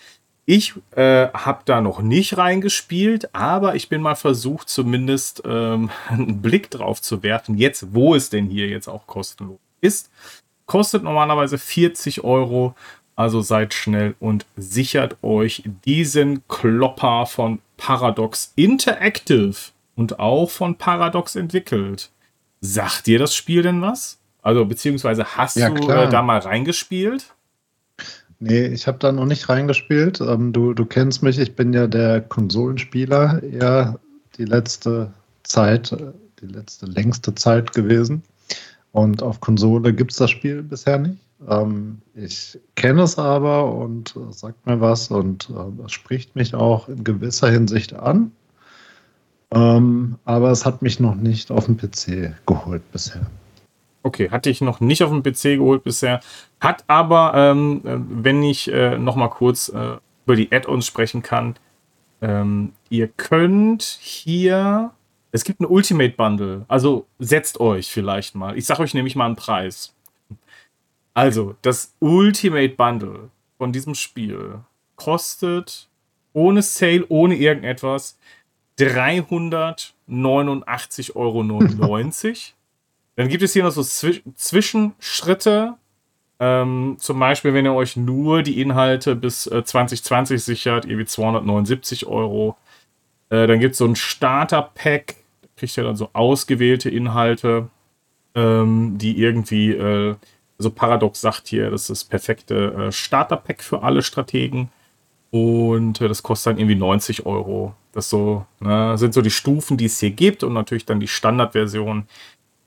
Ich äh, habe da noch nicht reingespielt, aber ich bin mal versucht, zumindest ähm, <laughs> einen Blick drauf zu werfen, jetzt wo es denn hier jetzt auch kostenlos ist. Kostet normalerweise 40 Euro, also seid schnell und sichert euch diesen Klopper von Paradox Interactive und auch von Paradox entwickelt. Sagt dir das Spiel denn was? Also beziehungsweise hast ja, du äh, da mal reingespielt? Nee, ich habe da noch nicht reingespielt. Ähm, du, du kennst mich, ich bin ja der Konsolenspieler eher die letzte Zeit, äh, die letzte längste Zeit gewesen. Und auf Konsole gibt es das Spiel bisher nicht. Ähm, ich kenne es aber und äh, sagt mir was und äh, spricht mich auch in gewisser Hinsicht an. Ähm, aber es hat mich noch nicht auf dem PC geholt bisher. Okay, hatte ich noch nicht auf dem PC geholt bisher. Hat aber, ähm, äh, wenn ich äh, noch mal kurz äh, über die Add-ons sprechen kann, ähm, ihr könnt hier, es gibt ein Ultimate Bundle, also setzt euch vielleicht mal. Ich sage euch nämlich mal einen Preis. Also, das Ultimate Bundle von diesem Spiel kostet ohne Sale, ohne irgendetwas 389,99 Euro. Dann gibt es hier noch so Zwisch Zwischenschritte. Ähm, zum Beispiel, wenn ihr euch nur die Inhalte bis äh, 2020 sichert, irgendwie 279 Euro. Äh, dann gibt es so ein Starter-Pack. Da kriegt ihr dann so ausgewählte Inhalte, ähm, die irgendwie, äh, also Paradox sagt hier, das ist das perfekte äh, Starter-Pack für alle Strategen. Und äh, das kostet dann irgendwie 90 Euro. Das so, ne, sind so die Stufen, die es hier gibt und natürlich dann die Standardversion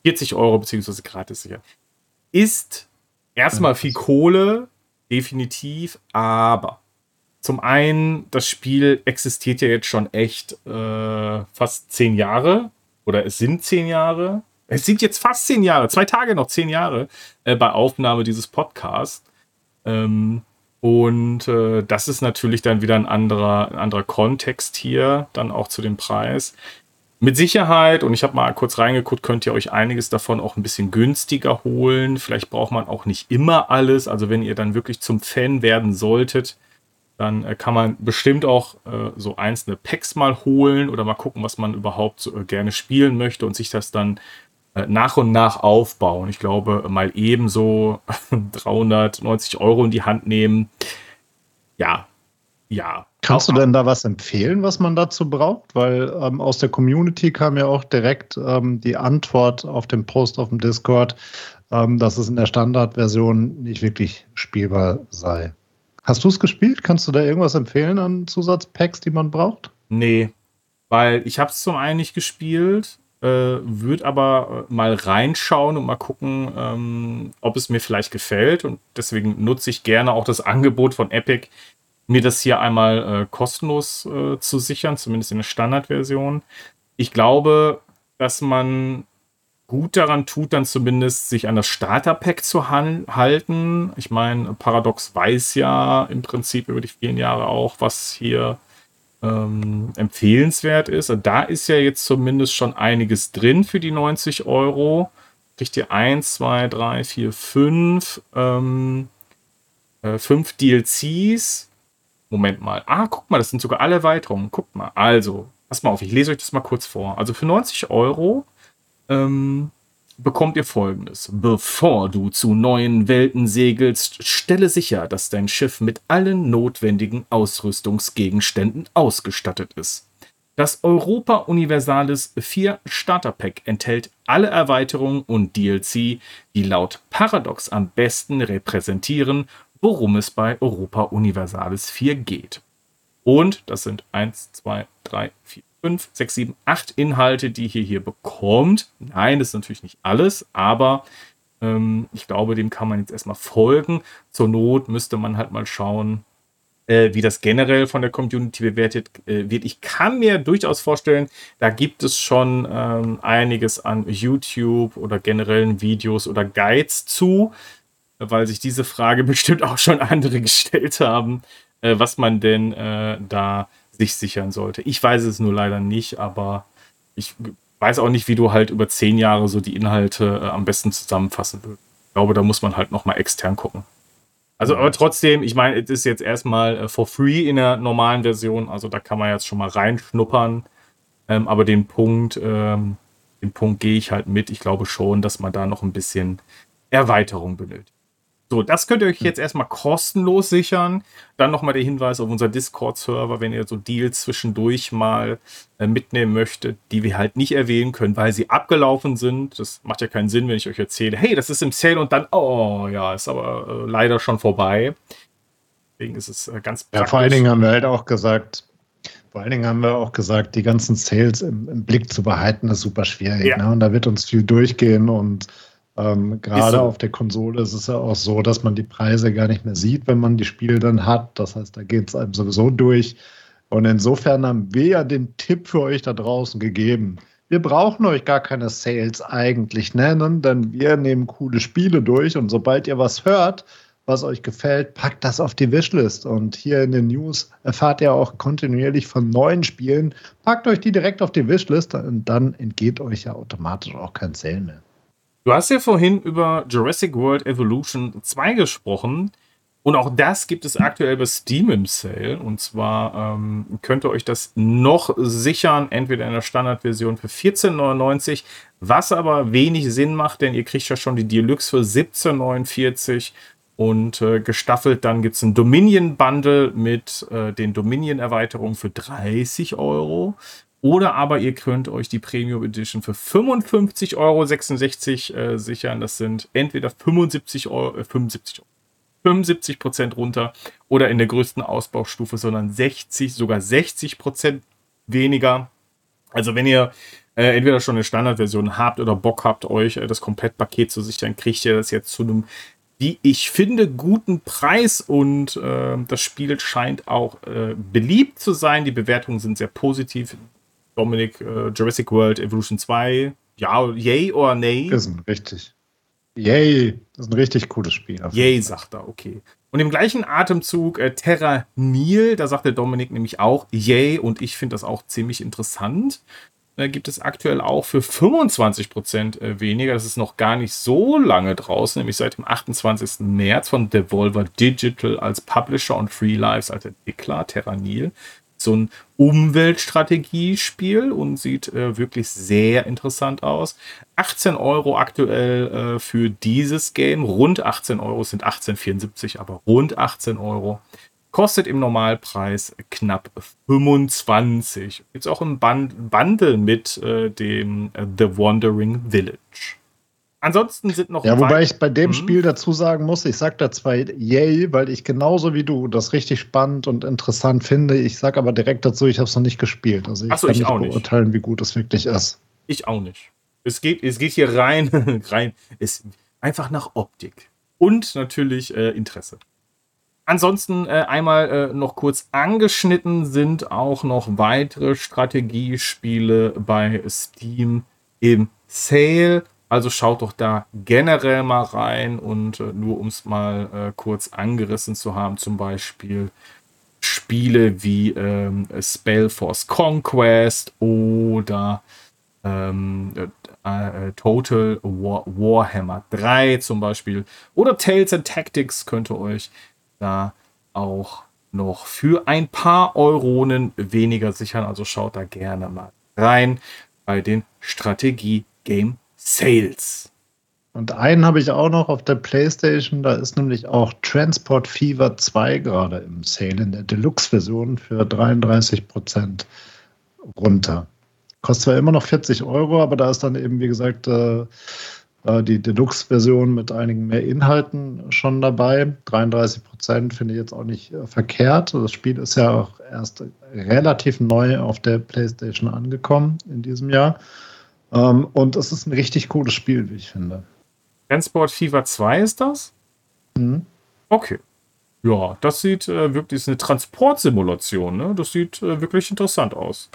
40 Euro beziehungsweise gratis sicher. Ist erstmal viel Kohle, definitiv, aber zum einen, das Spiel existiert ja jetzt schon echt äh, fast zehn Jahre oder es sind zehn Jahre. Es sind jetzt fast zehn Jahre, zwei Tage noch zehn Jahre äh, bei Aufnahme dieses Podcasts. Ähm, und äh, das ist natürlich dann wieder ein anderer, ein anderer Kontext hier, dann auch zu dem Preis. Mit Sicherheit, und ich habe mal kurz reingeguckt, könnt ihr euch einiges davon auch ein bisschen günstiger holen. Vielleicht braucht man auch nicht immer alles. Also wenn ihr dann wirklich zum Fan werden solltet, dann äh, kann man bestimmt auch äh, so einzelne Packs mal holen oder mal gucken, was man überhaupt so, äh, gerne spielen möchte und sich das dann äh, nach und nach aufbauen. Ich glaube, mal ebenso 390 <laughs> Euro in die Hand nehmen. Ja, ja, Kannst du denn da was empfehlen, was man dazu braucht? Weil ähm, aus der Community kam ja auch direkt ähm, die Antwort auf den Post auf dem Discord, ähm, dass es in der Standardversion nicht wirklich spielbar sei. Hast du es gespielt? Kannst du da irgendwas empfehlen an Zusatzpacks, die man braucht? Nee, weil ich habe es zum einen nicht gespielt, äh, würde aber äh, mal reinschauen und mal gucken, ähm, ob es mir vielleicht gefällt. Und deswegen nutze ich gerne auch das Angebot von Epic, mir das hier einmal äh, kostenlos äh, zu sichern, zumindest in der Standardversion. Ich glaube, dass man gut daran tut, dann zumindest sich an das Starter-Pack zu halten. Ich meine, Paradox weiß ja im Prinzip über die vielen Jahre auch, was hier ähm, empfehlenswert ist. Und da ist ja jetzt zumindest schon einiges drin für die 90 Euro. Kriegt ihr 1, 2, 3, 4, 5, ähm, äh, 5 DLCs Moment mal. Ah, guck mal, das sind sogar alle Erweiterungen. Guck mal. Also, pass mal auf, ich lese euch das mal kurz vor. Also für 90 Euro ähm, bekommt ihr folgendes. Bevor du zu neuen Welten segelst, stelle sicher, dass dein Schiff mit allen notwendigen Ausrüstungsgegenständen ausgestattet ist. Das Europa Universalis 4 Starter Pack enthält alle Erweiterungen und DLC, die laut Paradox am besten repräsentieren, worum es bei Europa Universalis 4 geht. Und das sind 1, 2, 3, 4, 5, 6, 7, 8 Inhalte, die ihr hier bekommt. Nein, das ist natürlich nicht alles, aber ähm, ich glaube, dem kann man jetzt erstmal folgen. Zur Not müsste man halt mal schauen, äh, wie das generell von der Community bewertet äh, wird. Ich kann mir durchaus vorstellen, da gibt es schon ähm, einiges an YouTube oder generellen Videos oder Guides zu weil sich diese Frage <laughs> bestimmt auch schon andere gestellt haben, äh, was man denn äh, da sich sichern sollte. Ich weiß es nur leider nicht, aber ich weiß auch nicht, wie du halt über zehn Jahre so die Inhalte äh, am besten zusammenfassen würdest. Ich glaube, da muss man halt nochmal extern gucken. Also, aber trotzdem, ich meine, es ist jetzt erstmal äh, for free in der normalen Version, also da kann man jetzt schon mal reinschnuppern. Ähm, aber den Punkt, ähm, den Punkt gehe ich halt mit. Ich glaube schon, dass man da noch ein bisschen Erweiterung benötigt. So, das könnt ihr euch hm. jetzt erstmal kostenlos sichern. Dann nochmal der Hinweis auf unser Discord-Server, wenn ihr so Deals zwischendurch mal äh, mitnehmen möchtet, die wir halt nicht erwähnen können, weil sie abgelaufen sind. Das macht ja keinen Sinn, wenn ich euch erzähle, hey, das ist im Sale und dann, oh ja, ist aber äh, leider schon vorbei. Deswegen ist es äh, ganz praktisch. Ja, vor allen Dingen haben wir halt auch gesagt, vor allen Dingen haben wir auch gesagt, die ganzen Sales im, im Blick zu behalten, ist super schwierig. Ja. Ne? Und da wird uns viel durchgehen und ähm, gerade so. auf der Konsole ist es ja auch so, dass man die Preise gar nicht mehr sieht, wenn man die Spiele dann hat. Das heißt, da geht es einem sowieso durch. Und insofern haben wir ja den Tipp für euch da draußen gegeben. Wir brauchen euch gar keine Sales eigentlich nennen, denn wir nehmen coole Spiele durch und sobald ihr was hört, was euch gefällt, packt das auf die Wishlist. Und hier in den News erfahrt ihr auch kontinuierlich von neuen Spielen. Packt euch die direkt auf die Wishlist und dann entgeht euch ja automatisch auch kein Sale mehr. Du hast ja vorhin über Jurassic World Evolution 2 gesprochen. Und auch das gibt es aktuell bei Steam im Sale. Und zwar ähm, könnt ihr euch das noch sichern, entweder in der Standardversion für 14,99, was aber wenig Sinn macht, denn ihr kriegt ja schon die Deluxe für 17,49 und äh, gestaffelt dann gibt es ein Dominion-Bundle mit äh, den Dominion-Erweiterungen für 30 Euro. Oder aber ihr könnt euch die Premium Edition für 55,66 Euro äh, sichern. Das sind entweder 75 Euro, äh, 75 Euro. 75 Prozent runter oder in der größten Ausbaustufe, sondern 60, sogar 60 Prozent weniger. Also wenn ihr äh, entweder schon eine Standardversion habt oder Bock habt, euch äh, das Komplettpaket zu sichern, kriegt ihr das jetzt zu einem wie ich finde, guten Preis und äh, das Spiel scheint auch äh, beliebt zu sein. Die Bewertungen sind sehr positiv. Dominik, äh, Jurassic World Evolution 2, ja, yay oder nay? Das ist ein richtig. Yay, das ist ein richtig cooles Spiel. Yay, sagt er, okay. Und im gleichen Atemzug äh, Terra Nil, da sagt der Dominik nämlich auch yay und ich finde das auch ziemlich interessant äh, gibt es aktuell auch für 25% äh, weniger. Das ist noch gar nicht so lange draußen, nämlich seit dem 28. März von Devolver Digital als Publisher und Free Lives als Entwickler, Terranil. So ein Umweltstrategiespiel und sieht äh, wirklich sehr interessant aus. 18 Euro aktuell äh, für dieses Game. Rund 18 Euro sind 18,74, aber rund 18 Euro Kostet im Normalpreis knapp 25. Jetzt auch im Bundle mit äh, dem äh, The Wandering Village. Ansonsten sind noch. Ja, wobei ich bei dem hm? Spiel dazu sagen muss, ich sag da zwar yay, weil ich genauso wie du das richtig spannend und interessant finde. Ich sag aber direkt dazu, ich habe es noch nicht gespielt. Also ich so, kann ich nicht beurteilen, nicht. wie gut es wirklich ist. Ich auch nicht. Es geht, es geht hier rein, <laughs> rein, ist einfach nach Optik und natürlich äh, Interesse. Ansonsten äh, einmal äh, noch kurz angeschnitten sind auch noch weitere Strategiespiele bei Steam im Sale. Also schaut doch da generell mal rein und äh, nur um es mal äh, kurz angerissen zu haben, zum Beispiel Spiele wie ähm, Spellforce Conquest oder ähm, äh, äh, Total War Warhammer 3 zum Beispiel oder Tales and Tactics könnt ihr euch da auch noch für ein paar Euronen weniger sichern. Also schaut da gerne mal rein bei den Strategie Game Sales. Und einen habe ich auch noch auf der PlayStation. Da ist nämlich auch Transport Fever 2 gerade im Sale in der Deluxe-Version für 33 Prozent runter. Kostet zwar immer noch 40 Euro, aber da ist dann eben, wie gesagt, äh, äh, die Deluxe-Version mit einigen mehr Inhalten schon dabei. 33 Prozent finde ich jetzt auch nicht äh, verkehrt. Das Spiel ist ja auch erst relativ neu auf der PlayStation angekommen in diesem Jahr. Ähm, und es ist ein richtig cooles Spiel, wie ich finde. Transport Fever 2 ist das? Mhm. Okay. Ja, das sieht äh, wirklich, ist eine Transportsimulation, ne? Das sieht äh, wirklich interessant aus.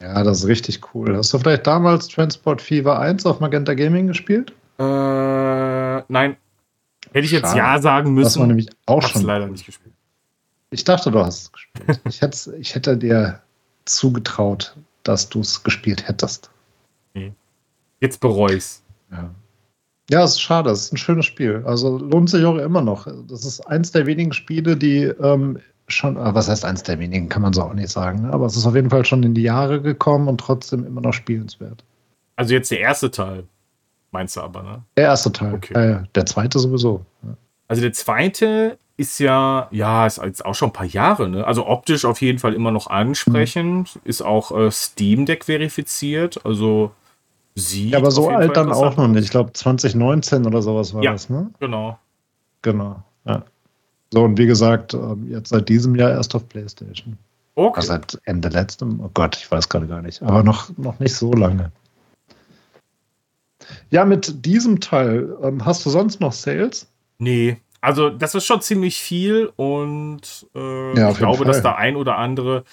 Ja, das ist richtig cool. Hast du vielleicht damals Transport Fever 1 auf Magenta Gaming gespielt? Äh, nein. Hätte ich jetzt Schade. ja sagen müssen. Das war nämlich auch schon. leider nicht gespielt. Ich dachte, du hast es gespielt. ich, ich hätte dir zugetraut, dass du es gespielt hättest. Jetzt bereue ich's. Ja. Ja, es ist schade. Es ist ein schönes Spiel. Also lohnt sich auch immer noch. Das ist eins der wenigen Spiele, die ähm, schon, äh, was heißt eins der wenigen, kann man so auch nicht sagen. Ne? Aber es ist auf jeden Fall schon in die Jahre gekommen und trotzdem immer noch spielenswert. Also jetzt der erste Teil, meinst du aber, ne? Der erste Teil. Okay. Äh, der zweite sowieso. Ja. Also der zweite ist ja, ja, ist jetzt auch schon ein paar Jahre, ne? Also optisch auf jeden Fall immer noch ansprechend, mhm. ist auch äh, Steam Deck verifiziert, also sieht. Ja, aber so alt dann auch noch nicht. Ich glaube 2019 oder sowas war ja, das, ne? Genau. Genau. Ja. So, und wie gesagt, ähm, jetzt seit diesem Jahr erst auf PlayStation. Okay. Also seit Ende letztem, oh Gott, ich weiß gerade gar nicht, aber noch, noch nicht so lange. Ja, mit diesem Teil, ähm, hast du sonst noch Sales? Nee, also das ist schon ziemlich viel und äh, Ja, ich glaube, jeden dass Fall. der ein oder andere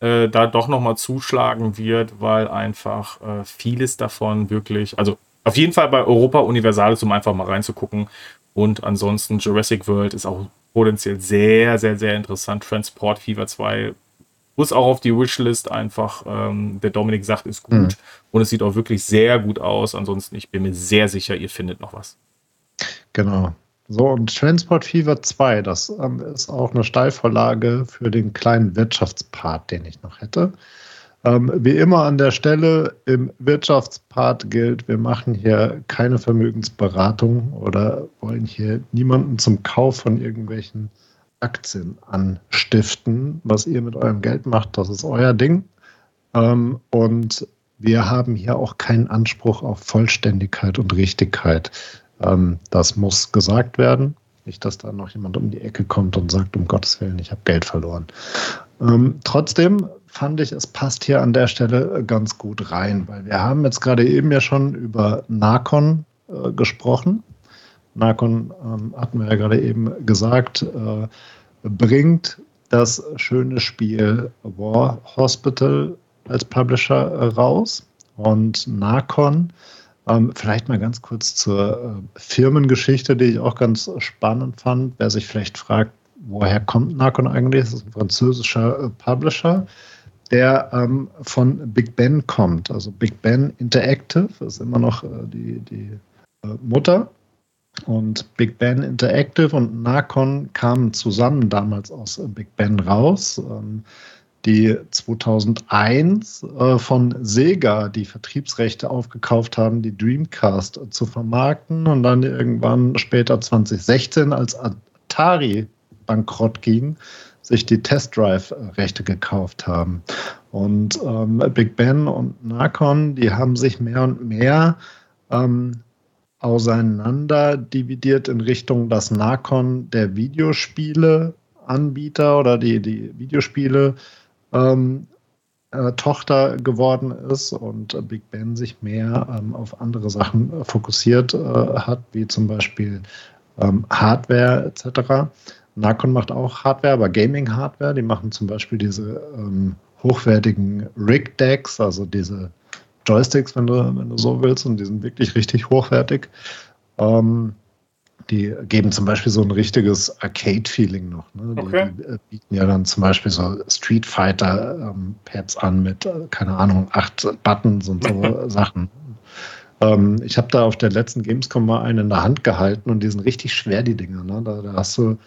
äh, da doch nochmal zuschlagen wird, weil einfach äh, vieles davon wirklich, also auf jeden Fall bei Europa Universalis, um einfach mal reinzugucken. Und ansonsten Jurassic World ist auch potenziell sehr, sehr, sehr interessant. Transport Fever 2 muss auch auf die Wishlist einfach, ähm, der Dominik sagt, ist gut. Mhm. Und es sieht auch wirklich sehr gut aus. Ansonsten, ich bin mir sehr sicher, ihr findet noch was. Genau. So, und Transport Fever 2, das ähm, ist auch eine Steilvorlage für den kleinen Wirtschaftspart, den ich noch hätte. Ähm, wie immer an der Stelle im Wirtschaftspart gilt, wir machen hier keine Vermögensberatung oder wollen hier niemanden zum Kauf von irgendwelchen Aktien anstiften. Was ihr mit eurem Geld macht, das ist euer Ding. Ähm, und wir haben hier auch keinen Anspruch auf Vollständigkeit und Richtigkeit. Ähm, das muss gesagt werden. Nicht, dass da noch jemand um die Ecke kommt und sagt, um Gottes Willen, ich habe Geld verloren. Ähm, trotzdem fand ich, es passt hier an der Stelle ganz gut rein, weil wir haben jetzt gerade eben ja schon über Narcon äh, gesprochen. Narcon ähm, hatten wir ja gerade eben gesagt, äh, bringt das schöne Spiel War Hospital als Publisher äh, raus. Und Narcon, ähm, vielleicht mal ganz kurz zur äh, Firmengeschichte, die ich auch ganz spannend fand. Wer sich vielleicht fragt, woher kommt Narcon eigentlich? Das ist ein französischer äh, Publisher, der ähm, von Big Ben kommt. Also Big Ben Interactive ist immer noch äh, die, die äh, Mutter. Und Big Ben Interactive und Narcon kamen zusammen damals aus äh, Big Ben raus. Ähm, die 2001 äh, von Sega die Vertriebsrechte aufgekauft haben, die Dreamcast zu vermarkten und dann irgendwann später 2016, als Atari bankrott ging, sich die Test Drive-Rechte gekauft haben. Und ähm, Big Ben und Narcon, die haben sich mehr und mehr ähm, auseinander dividiert in Richtung, dass Narcon der Videospiele-Anbieter oder die, die Videospiele ähm, äh, Tochter geworden ist und äh, Big Ben sich mehr ähm, auf andere Sachen äh, fokussiert äh, hat, wie zum Beispiel ähm, Hardware etc. Narcon macht auch Hardware, aber Gaming-Hardware. Die machen zum Beispiel diese ähm, hochwertigen Rig-Decks, also diese Joysticks, wenn du, wenn du so willst, und die sind wirklich richtig hochwertig. Ähm, die geben zum Beispiel so ein richtiges Arcade-Feeling noch. Ne? Okay. Die, die bieten ja dann zum Beispiel so Street Fighter-Pads an mit, äh, keine Ahnung, acht Buttons und so <laughs> Sachen. Ähm, ich habe da auf der letzten Gamescom mal einen in der Hand gehalten und die sind richtig schwer, die Dinger. Ne? Da, da hast du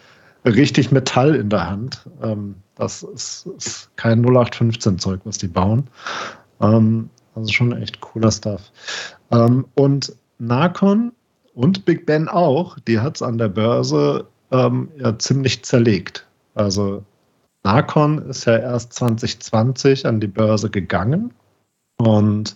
richtig Metall in der Hand. Ähm, das ist, ist kein 0815-Zeug, was die bauen. Ähm, also schon echt cooler Stuff. Ähm, und Narcon und Big Ben auch, die hat es an der Börse ähm, ja ziemlich zerlegt. Also Narcon ist ja erst 2020 an die Börse gegangen und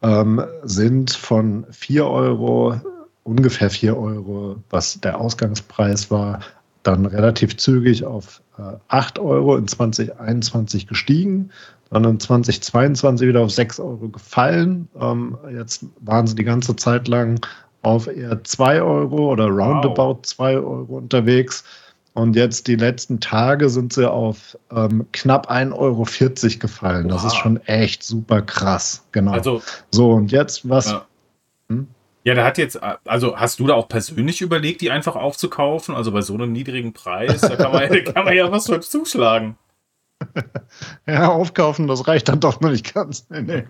ähm, sind von 4 Euro, ungefähr 4 Euro, was der Ausgangspreis war, dann relativ zügig auf äh, 8 Euro in 2021 gestiegen, dann in 2022 wieder auf 6 Euro gefallen. Ähm, jetzt waren sie die ganze Zeit lang auf eher 2 Euro oder roundabout 2 Euro unterwegs. Und jetzt die letzten Tage sind sie auf ähm, knapp 1,40 Euro gefallen. Das Wow. ist schon echt super krass. Genau. Also, so, und jetzt was? Ja. Hm? ja, der hat jetzt, also hast du da auch persönlich überlegt, die einfach aufzukaufen? Also bei so einem niedrigen Preis, da kann man, da <laughs> kann man ja was zuschlagen. <laughs> Ja, aufkaufen, das reicht dann doch noch nicht ganz. <laughs> Nee, nee.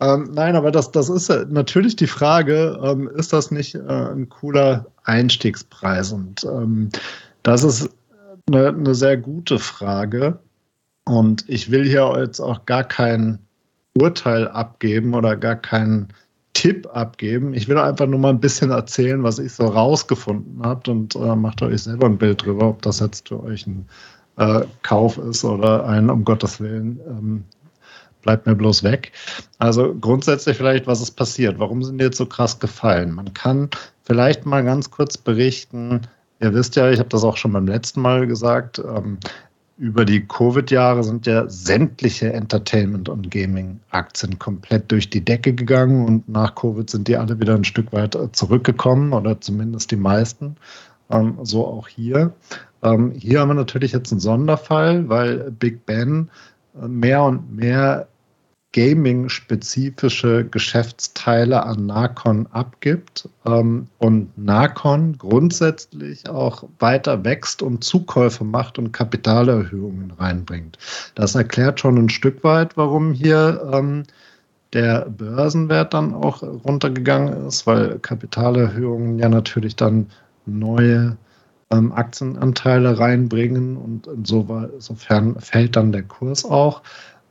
Ähm, nein, aber das, das ist natürlich die Frage, ähm, ist das nicht äh, ein cooler Einstiegspreis? Und ähm, das ist eine, eine sehr gute Frage. Und ich will hier jetzt auch gar kein Urteil abgeben oder gar keinen Tipp abgeben. Ich will einfach nur mal ein bisschen erzählen, was ich so rausgefunden habe und äh, macht euch selber ein Bild drüber, ob das jetzt für euch ein äh, Kauf ist oder ein, um Gottes Willen, ähm, bleibt mir bloß weg. Also grundsätzlich vielleicht, was ist passiert? Warum sind die jetzt so krass gefallen? Man kann vielleicht mal ganz kurz berichten, ihr wisst ja, ich habe das auch schon beim letzten Mal gesagt, ähm, über die Covid-Jahre sind ja sämtliche Entertainment- und Gaming-Aktien komplett durch die Decke gegangen und nach Covid sind die alle wieder ein Stück weit zurückgekommen oder zumindest die meisten. Ähm, so auch hier. Ähm, hier haben wir natürlich jetzt einen Sonderfall, weil Big Ben äh, mehr und mehr Gaming-spezifische Geschäftsteile an Narcon abgibt ähm, und Narcon grundsätzlich auch weiter wächst und Zukäufe macht und Kapitalerhöhungen reinbringt. Das erklärt schon ein Stück weit, warum hier ähm, der Börsenwert dann auch runtergegangen ist, weil Kapitalerhöhungen ja natürlich dann neue ähm, Aktienanteile reinbringen und insofern fällt dann der Kurs auch.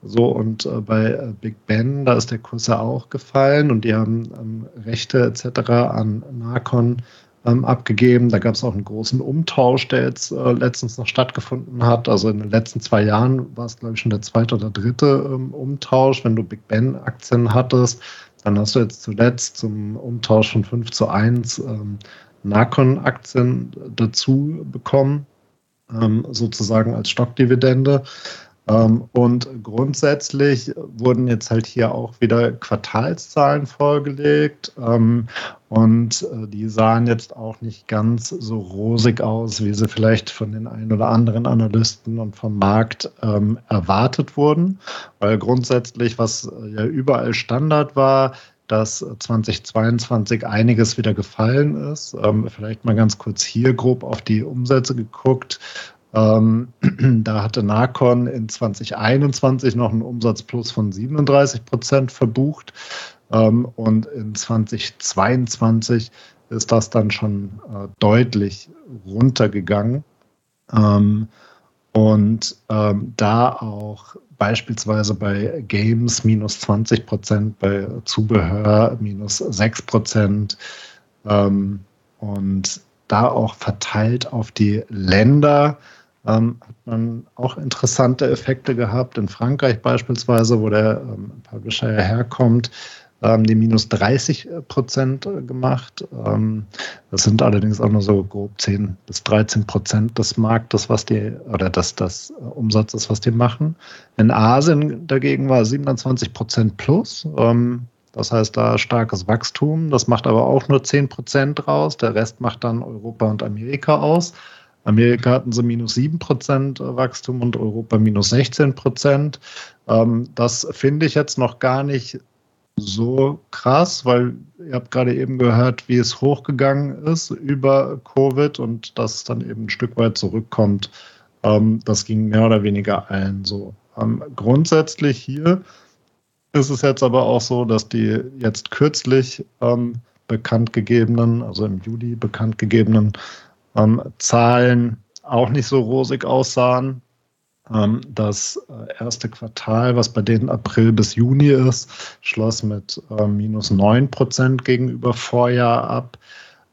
So, und äh, bei äh, Big Ben, da ist der Kurs ja auch gefallen und die haben ähm, Rechte etc. an Narcon ähm, abgegeben. Da gab es auch einen großen Umtausch, der jetzt äh, letztens noch stattgefunden hat. Also in den letzten zwei Jahren war es, glaube ich, schon der zweite oder dritte ähm, Umtausch. Wenn du Big Ben-Aktien hattest, dann hast du jetzt zuletzt zum Umtausch von 5 zu 1 ähm, Narcon-Aktien dazu bekommen, ähm, sozusagen als Stockdividende. Ähm, und grundsätzlich wurden jetzt halt hier auch wieder Quartalszahlen vorgelegt. Ähm, und äh, die sahen jetzt auch nicht ganz so rosig aus, wie sie vielleicht von den ein oder anderen Analysten und vom Markt ähm, erwartet wurden. Weil grundsätzlich, was äh, ja überall Standard war, dass 2022 einiges wieder gefallen ist. Vielleicht mal ganz kurz hier grob auf die Umsätze geguckt. Ähm, <clears throat> da hatte Narcon in 2021 noch einen Umsatzplus von 37 Prozent verbucht ähm, und in 2022 ist das dann schon äh, deutlich runtergegangen. Ähm, und ähm, da auch beispielsweise bei Games minus 20 Prozent, bei Zubehör minus 6 Prozent ähm, und da auch verteilt auf die Länder ähm, hat man auch interessante Effekte gehabt. In Frankreich beispielsweise, wo der ähm, Publisher herkommt, ähm, die minus 30 Prozent gemacht. Ähm, das sind allerdings auch nur so grob 10 bis 13 Prozent des Marktes, was die, oder des, des Umsatzes, was die machen. In Asien dagegen war 27 Prozent plus. Ähm, das heißt, da starkes Wachstum. Das macht aber auch nur 10 Prozent raus. Der Rest macht dann Europa und Amerika aus. Amerika hatten sie minus 7% Wachstum und Europa minus 16%. Ähm, das finde ich jetzt noch gar nicht so krass, weil ihr habt gerade eben gehört, wie es hochgegangen ist über Covid und dass dann eben ein Stück weit zurückkommt. Ähm, das ging mehr oder weniger allen so. Ähm, grundsätzlich hier ist es jetzt aber auch so, dass die jetzt kürzlich bekannt gegebenen, also im Juli bekannt gegebenen ähm, Zahlen auch nicht so rosig aussahen. Ähm, das äh, erste Quartal, was bei denen April bis Juni ist, schloss mit äh, minus 9 Prozent gegenüber Vorjahr ab.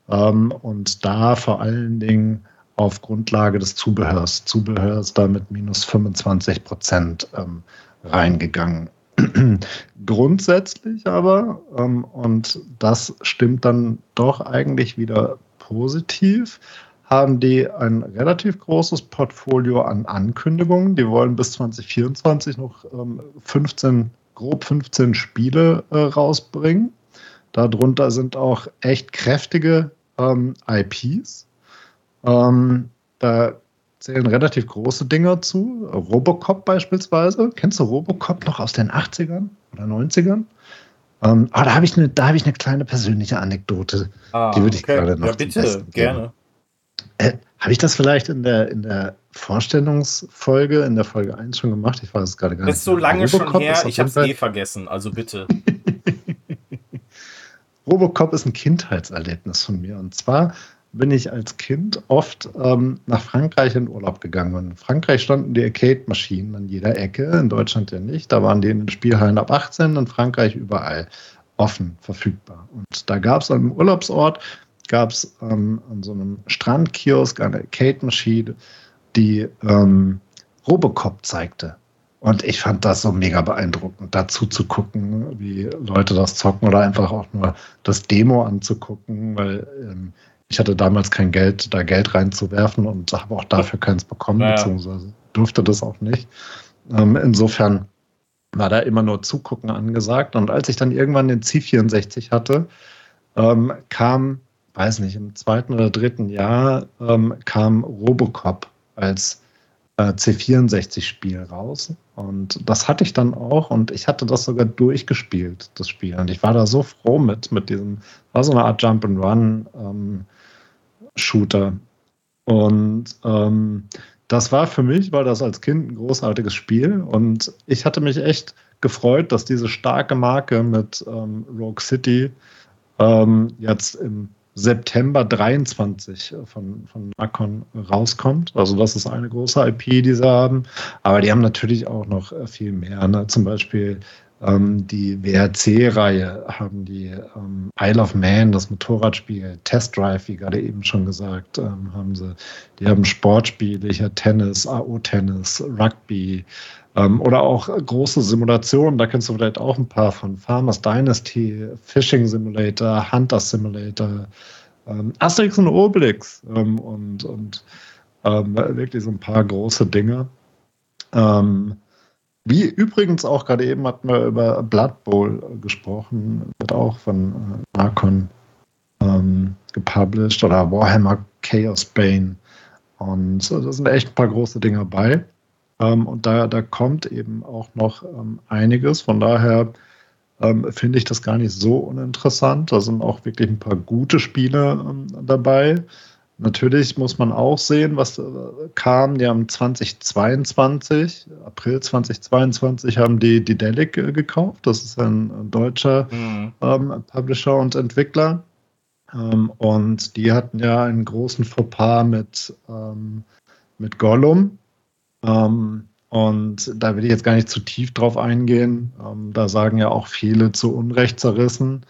Ähm, und da vor allen Dingen auf Grundlage des Zubehörs. Zubehör ist da mit minus 25 Prozent ähm, reingegangen. <clears throat> Grundsätzlich aber, ähm, und das stimmt dann doch eigentlich wieder positiv, haben die ein relativ großes Portfolio an Ankündigungen. Die wollen bis 2024 noch ähm, 15, grob 15 Spiele äh, rausbringen. Darunter sind auch echt kräftige ähm, IPs. Ähm, da zählen relativ große Dinger zu. Robocop beispielsweise. Kennst du Robocop noch aus den 80ern oder 90ern? Ähm, aber da habe ich, eine, hab eine kleine persönliche Anekdote. Ah, die würde ich okay. gerade noch. Ja, bitte, gerne. Äh, Habe ich das vielleicht in der, in der Vorstellungsfolge, in der Folge 1 schon gemacht? Ich weiß es gerade gar Das nicht. ist so lange Robocop schon her, ich habe es eh vergessen, also bitte. <laughs> Robocop ist ein Kindheitserlebnis von mir. Und zwar bin ich als Kind oft ähm, nach Frankreich in Urlaub gegangen. Und in Frankreich standen die Arcade-Maschinen an jeder Ecke, in Deutschland ja nicht. Da waren die in den Spielhallen ab 18, in Frankreich überall offen verfügbar. Und da gab es an einem Urlaubsort, gab es ähm, an so einem Strandkiosk eine Arcade-Maschine, die ähm, Robocop zeigte. Und ich fand das so mega beeindruckend, dazu zu gucken, wie Leute das zocken oder einfach auch nur das Demo anzugucken, weil ähm, ich hatte damals kein Geld, da Geld reinzuwerfen und habe auch dafür keins bekommen, naja. beziehungsweise durfte das auch nicht. Ähm, insofern war da immer nur Zugucken angesagt. Und als ich dann irgendwann den C64 hatte, ähm, kam, weiß nicht, im zweiten oder dritten Jahr ähm, kam Robocop als äh, C64-Spiel raus. Und das hatte ich dann auch und ich hatte das sogar durchgespielt, das Spiel. Und ich war da so froh mit, mit diesem, war so eine Art Jump-and-Run-Shooter. Ähm, und ähm, das war für mich, war das als Kind ein großartiges Spiel und ich hatte mich echt gefreut, dass diese starke Marke mit ähm, Rogue City ähm, jetzt im September 23 von, von Nakon rauskommt. Also das ist eine große IP, die sie haben. Aber die haben natürlich auch noch äh, viel mehr. Ne? Zum Beispiel ähm, die WRC-Reihe haben die ähm, Isle of Man, das Motorradspiel, Test Drive, wie gerade eben schon gesagt, ähm, haben sie. Die haben Sportspiele, hier Tennis, AO-Tennis, Rugby ähm, oder auch große Simulationen. Da kennst du vielleicht auch ein paar von Farmers Dynasty, Fishing Simulator, Hunter Simulator, ähm, Asterix und Obelix ähm, und, und wirklich so ein paar große Dinge. Ähm, wie übrigens auch gerade eben hatten wir über Blood Bowl gesprochen, wird auch von äh, Archon ähm, gepublished oder Warhammer Chaos Bane. Und äh, da sind echt ein paar große Dinge bei. Ähm, und da, da kommt eben auch noch ähm, einiges. Von daher ähm, finde ich das gar nicht so uninteressant. Da sind auch wirklich ein paar gute Spiele ähm, dabei. Natürlich muss man auch sehen, was äh, kam. Die haben 2022, April 2022, haben die, die Delic äh, gekauft. Das ist ein, ein deutscher mhm. ähm, Publisher und Entwickler. Ähm, und die hatten ja einen großen Fauxpas mit, ähm, mit Gollum. Ähm, und da will ich jetzt gar nicht zu tief drauf eingehen. Ähm, da sagen ja auch viele zu Unrecht zerrissen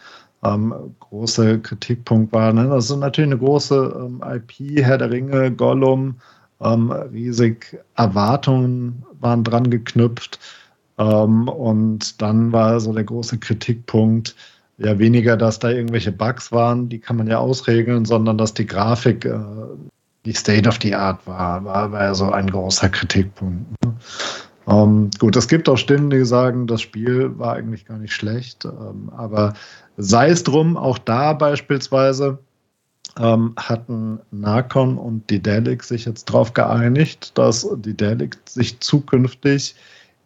ähm, große Kritikpunkt war. Ne? Das ist natürlich eine große ähm, IP, Herr der Ringe, Gollum, ähm, riesig Erwartungen waren dran geknüpft. Ähm, und dann war so der große Kritikpunkt, ja weniger, dass da irgendwelche Bugs waren, die kann man ja ausregeln, sondern dass die Grafik äh, die State of the Art war, war, war so ein großer Kritikpunkt. Ne? Ähm, gut, es gibt auch Stimmen, die sagen, das Spiel war eigentlich gar nicht schlecht, ähm, aber sei es drum, auch da beispielsweise ähm, hatten Narcon und die Delic sich jetzt darauf geeinigt, dass die Delic sich zukünftig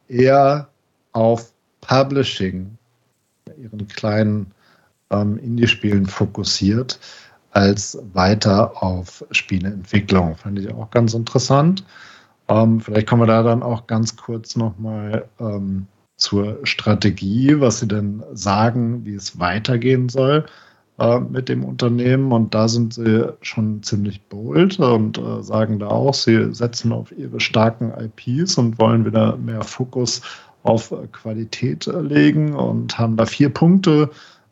eher auf Publishing, ihren kleinen ähm, Indie-Spielen fokussiert, als weiter auf Spieleentwicklung. Fand ich auch ganz interessant. Ähm, vielleicht kommen wir da dann auch ganz kurz nochmal ähm, zur Strategie, was Sie denn sagen, wie es weitergehen soll äh, mit dem Unternehmen. Und da sind Sie schon ziemlich bold und äh, sagen da auch, Sie setzen auf Ihre starken IPs und wollen wieder mehr Fokus auf Qualität legen und haben da vier Punkte.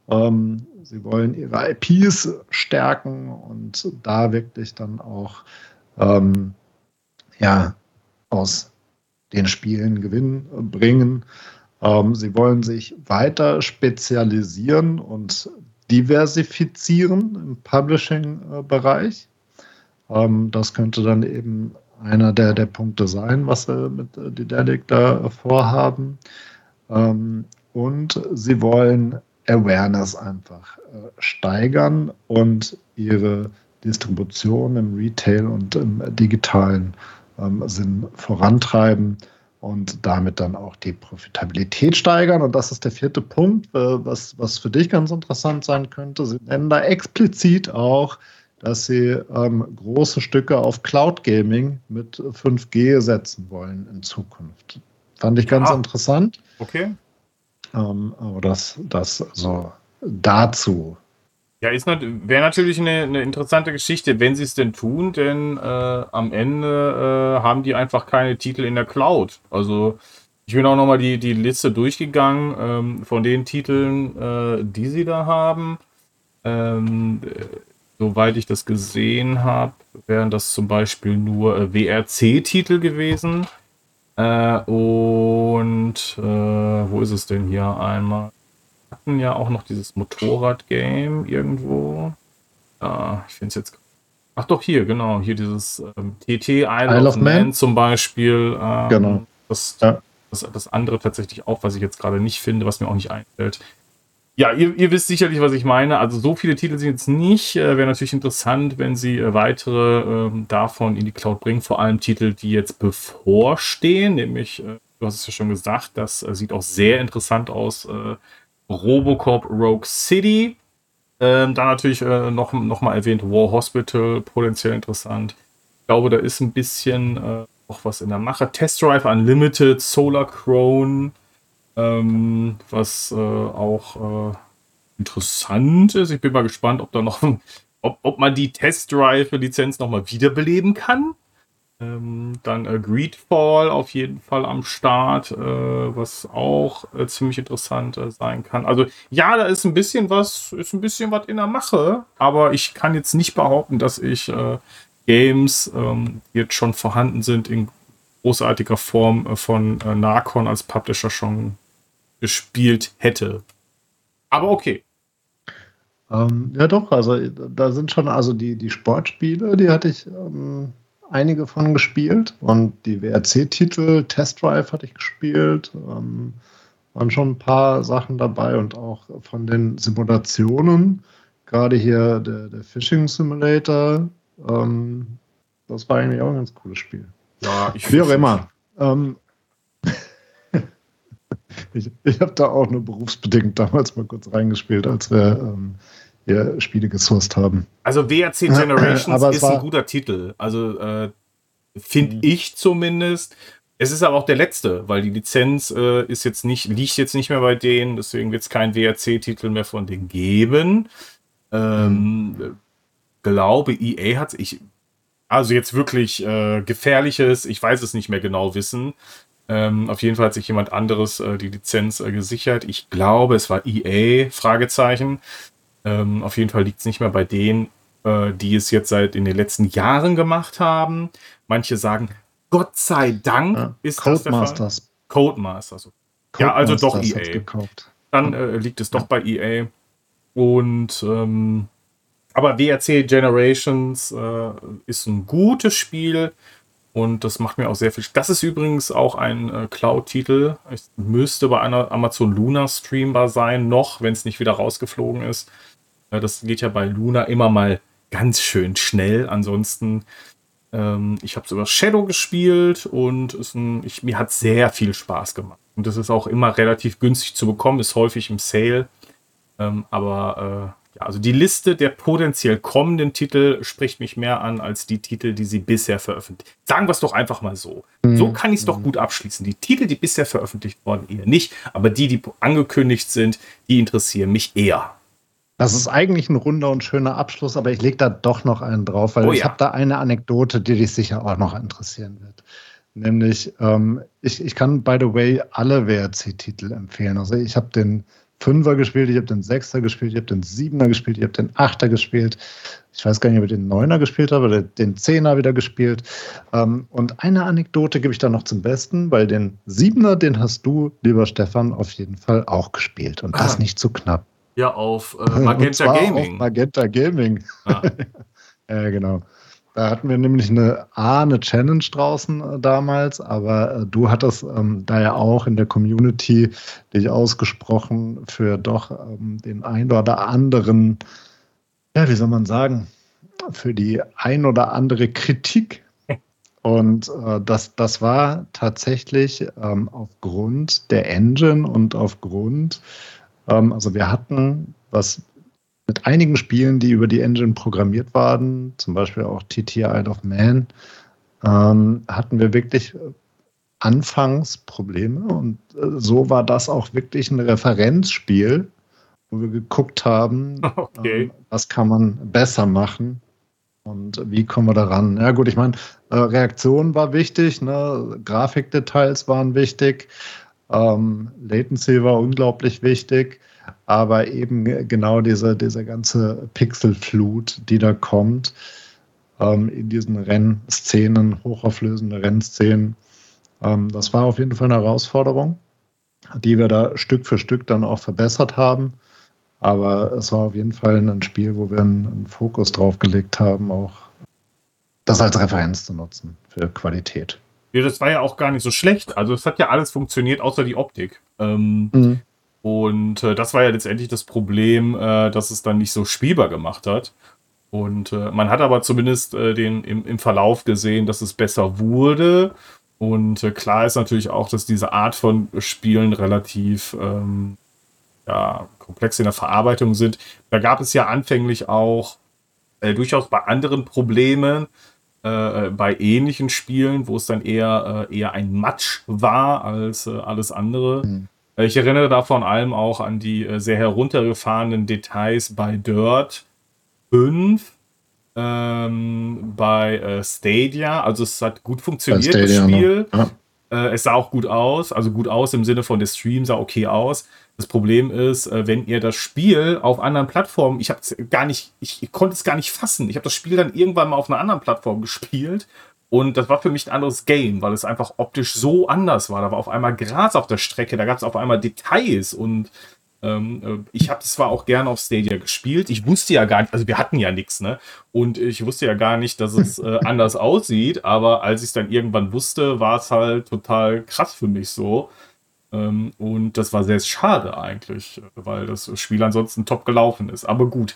Ähm, Sie wollen Ihre IPs stärken und da wirklich dann auch ähm, ja, aus den Spielen Gewinn bringen. Ähm, sie wollen sich weiter spezialisieren und diversifizieren im Publishing-Bereich. Ähm, das könnte dann eben einer der, der Punkte sein, was sie mit äh, Didelic da vorhaben. Ähm, und sie wollen Awareness einfach äh, steigern und ihre Distribution im Retail und im digitalen ähm, Sinn vorantreiben und damit dann auch die Profitabilität steigern. Und das ist der vierte Punkt, äh, was, was für dich ganz interessant sein könnte. Sie nennen da explizit auch, dass sie ähm, große Stücke auf Cloud Gaming mit 5G setzen wollen in Zukunft. Fand ich ganz ja. interessant. Okay. Ähm, aber das, das so dazu. Ja, ist wäre natürlich eine, eine, interessante Geschichte, wenn sie es denn tun, denn äh, am Ende äh, haben die einfach keine Titel in der Cloud. Also ich bin auch nochmal die, die Liste durchgegangen ähm, von den Titeln, äh, die sie da haben. Ähm, äh, soweit ich das gesehen habe, wären das zum Beispiel nur äh, WRC-Titel gewesen. Äh, und wo ist es denn hier einmal? hatten ja auch noch dieses Motorrad-Game irgendwo. äh, ich finde es jetzt. Ach doch, hier, genau. Hier dieses ähm, TT Isle, Isle of Man, Man, zum Beispiel. Ähm, genau. Das, ja. das, das andere tatsächlich auch, was ich jetzt gerade nicht finde, was mir auch nicht einfällt. Ja, ihr, ihr, wisst sicherlich, was ich meine. Also so viele Titel sind jetzt nicht. Äh, Wäre natürlich interessant, wenn sie äh, weitere äh, davon in die Cloud bringen. Vor allem Titel, die jetzt bevorstehen. Nämlich, äh, du hast es ja schon gesagt, das äh, sieht auch sehr interessant aus. Äh, Robocop Rogue City. Ähm, dann natürlich noch, noch mal erwähnt War Hospital, potenziell interessant. Ich glaube, da ist ein bisschen auch was in der Mache. Test Drive Unlimited, Solar Crone, ähm, was äh, auch äh, interessant ist. Ich bin mal gespannt, ob da noch, <laughs> ob, ob man die Test Drive Lizenz noch mal wiederbeleben kann. Ähm, dann äh, Greedfall auf jeden Fall am Start, äh, was auch äh, ziemlich interessant äh, sein kann. Also ja, da ist ein bisschen was, ist ein bisschen was in der Mache, aber ich kann jetzt nicht behaupten, dass ich äh, Games ähm, jetzt schon vorhanden sind in großartiger Form äh, von Narcon als Publisher schon gespielt hätte. Aber okay. Ähm, ja doch, also da sind schon, also die, die Sportspiele, die hatte ich ähm, einige von gespielt und die WRC-Titel, Test Drive hatte ich gespielt. Ähm, waren schon ein paar Sachen dabei und auch von den Simulationen, gerade hier der, der Fishing Simulator, ähm, das war eigentlich auch ein ganz cooles Spiel. Ja, ich Wie auch immer. Ähm, <laughs> ich ich habe da auch nur berufsbedingt damals mal kurz reingespielt, als wir ähm, hier Spiele gesourced haben. Also WRC Generations ist ein guter Titel. Also äh, finde mhm. ich zumindest. Es ist aber auch der letzte, weil die Lizenz äh, ist jetzt nicht, liegt jetzt nicht mehr bei denen, deswegen wird es keinen WRC-Titel mehr von denen geben. Ähm, mhm. Glaube, EA hat ich, also jetzt wirklich äh, gefährliches, ich weiß es nicht mehr genau wissen. Ähm, auf jeden Fall hat sich jemand anderes äh, die Lizenz äh, gesichert. Ich glaube, es war EA, Fragezeichen. Ähm, auf jeden Fall liegt es nicht mehr bei denen, äh, die es jetzt seit in den letzten Jahren gemacht haben. Manche sagen, Gott sei Dank ja, ist Codemasters. das der Fall. Codemasters. Codemasters. Ja, also doch EA. Dann äh, liegt es doch bei EA. Und ähm, aber WRC Generations äh, ist ein gutes Spiel und das macht mir auch sehr viel. Das ist übrigens auch ein äh, Cloud-Titel. Es müsste bei einer Amazon Luna streambar sein, noch, wenn es nicht wieder rausgeflogen ist. Äh, das geht ja bei Luna immer mal ganz schön schnell. Ansonsten, ähm, ich habe sogar Shadow gespielt und ein, ich, mir hat sehr viel Spaß gemacht. Und das ist auch immer relativ günstig zu bekommen, ist häufig im Sale. Ähm, aber äh, also die Liste der potenziell kommenden Titel spricht mich mehr an als die Titel, die sie bisher veröffentlicht. Sagen wir es doch einfach mal so. Mhm. So kann ich es doch gut abschließen. Die Titel, die bisher veröffentlicht wurden, eher nicht, aber die, die angekündigt sind, die interessieren mich eher. Das ist eigentlich ein runder und schöner Abschluss, aber ich lege da doch noch einen drauf, weil oh, ich ja. habe da eine Anekdote, die dich sicher auch noch interessieren wird. Nämlich, ähm, ich, ich kann, by the way, alle WRC-Titel empfehlen. Also ich habe den Fünfer gespielt, ich habe den Sechster gespielt, ich habe den Siebener gespielt, ich habe den Achter gespielt. Ich weiß gar nicht, ob ich den Neuner gespielt habe, oder den Zehner wieder gespielt. Ähm, und eine Anekdote gebe ich da noch zum Besten, weil den Siebener, den hast du, lieber Stefan, auf jeden Fall auch gespielt. Und das ah. nicht zu knapp. Ja, auf äh, Magenta Gaming. Auf Magenta Gaming. Ah. <laughs> ja, genau. Da hatten wir nämlich eine A, eine Challenge draußen äh, damals, aber äh, du hattest ähm, da ja auch in der Community dich ausgesprochen für doch ähm, den ein oder anderen, ja, wie soll man sagen, für die ein oder andere Kritik. <laughs> Und äh, das, das war tatsächlich ähm, aufgrund der Engine und aufgrund ähm, also wir hatten, was mit einigen Spielen, die über die Engine programmiert waren, zum Beispiel auch TT Isle of Man, ähm, hatten wir wirklich anfangs Probleme und äh, so war das auch wirklich ein Referenzspiel, wo wir geguckt haben, okay. ähm, was kann man besser machen und wie kommen wir daran. Ja gut, ich meine, äh, Reaktion war wichtig, ne? Grafikdetails waren wichtig, ähm, Latency war unglaublich wichtig, aber eben genau diese, diese ganze Pixelflut, die da kommt, ähm, in diesen Rennszenen, hochauflösende Rennszenen, ähm, das war auf jeden Fall eine Herausforderung, die wir da Stück für Stück dann auch verbessert haben. Aber es war auf jeden Fall ein Spiel, wo wir einen, einen Fokus drauf gelegt haben, auch das als Referenz zu nutzen für Qualität. Ja, das war ja auch gar nicht so schlecht. Also es hat ja alles funktioniert, außer die Optik. Ähm, mhm. Und äh, das war ja letztendlich das Problem, äh, dass es dann nicht so spielbar gemacht hat. Und äh, man hat aber zumindest äh, den, im, im Verlauf gesehen, dass es besser wurde. Und äh, klar ist natürlich auch, dass diese Art von Spielen relativ ähm, ja, komplex in der Verarbeitung sind. Da gab es ja anfänglich auch äh, durchaus bei anderen Problemen, bei ähnlichen Spielen, wo es dann eher, eher ein Matsch war als alles andere. Mhm. Ich erinnere da vor allem auch an die äh, sehr heruntergefahrenen Details bei Dirt 5, ähm, bei Stadia. Also es hat gut funktioniert, Stadia, das Spiel. Ja. es sah auch gut aus, also gut aus im Sinne von der Stream sah okay aus. Das Problem ist, äh, wenn ihr das Spiel auf anderen Plattformen, ich habe gar nicht, ich, ich konnte es gar nicht fassen. Ich habe das Spiel dann irgendwann mal auf einer anderen Plattform <laughs> gespielt und das war für mich ein anderes Game, weil es einfach optisch so anders war. Da war auf einmal Gras auf der Strecke, da gab es auf einmal Details und ähm, äh, ich habe zwar auch gerne auf Stadia gespielt. Ich wusste ja gar nicht, also wir hatten ja nichts, ne? Und ich wusste ja gar nicht, dass es <laughs> äh, anders aussieht. Aber als ich es dann irgendwann wusste, war es halt total krass für mich so. Ähm, und das war sehr schade eigentlich, weil das Spiel ansonsten top gelaufen ist. Aber gut,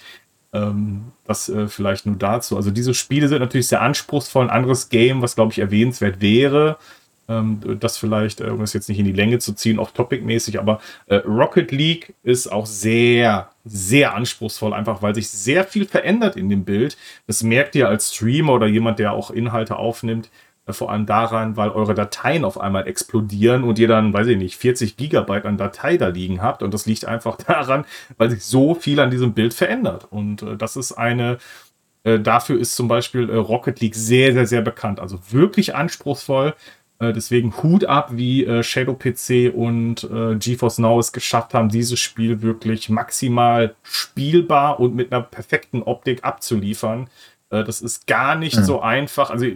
das äh, vielleicht nur dazu. Also diese Spiele sind natürlich sehr anspruchsvoll. Ein anderes Game, was glaube ich erwähnenswert wäre, ähm, das vielleicht, äh, um es jetzt nicht in die Länge zu ziehen, auch topic-mäßig, aber äh, Rocket League ist auch sehr, sehr anspruchsvoll, einfach weil sich sehr viel verändert in dem Bild. Das merkt ihr als Streamer oder jemand, der auch Inhalte aufnimmt, vor allem daran, weil eure Dateien auf einmal explodieren und ihr dann, weiß ich nicht, 40 Gigabyte an Datei da liegen habt. Und das liegt einfach <laughs> daran, weil sich so viel an diesem Bild verändert. Und äh, das ist eine, äh, dafür ist zum Beispiel äh, Rocket League sehr, sehr, sehr bekannt. Also wirklich anspruchsvoll. Äh, deswegen Hut ab, wie äh, Shadow PC und äh, GeForce Now es geschafft haben, dieses Spiel wirklich maximal spielbar und mit einer perfekten Optik abzuliefern. Äh, das ist gar nicht mhm. so einfach. Also,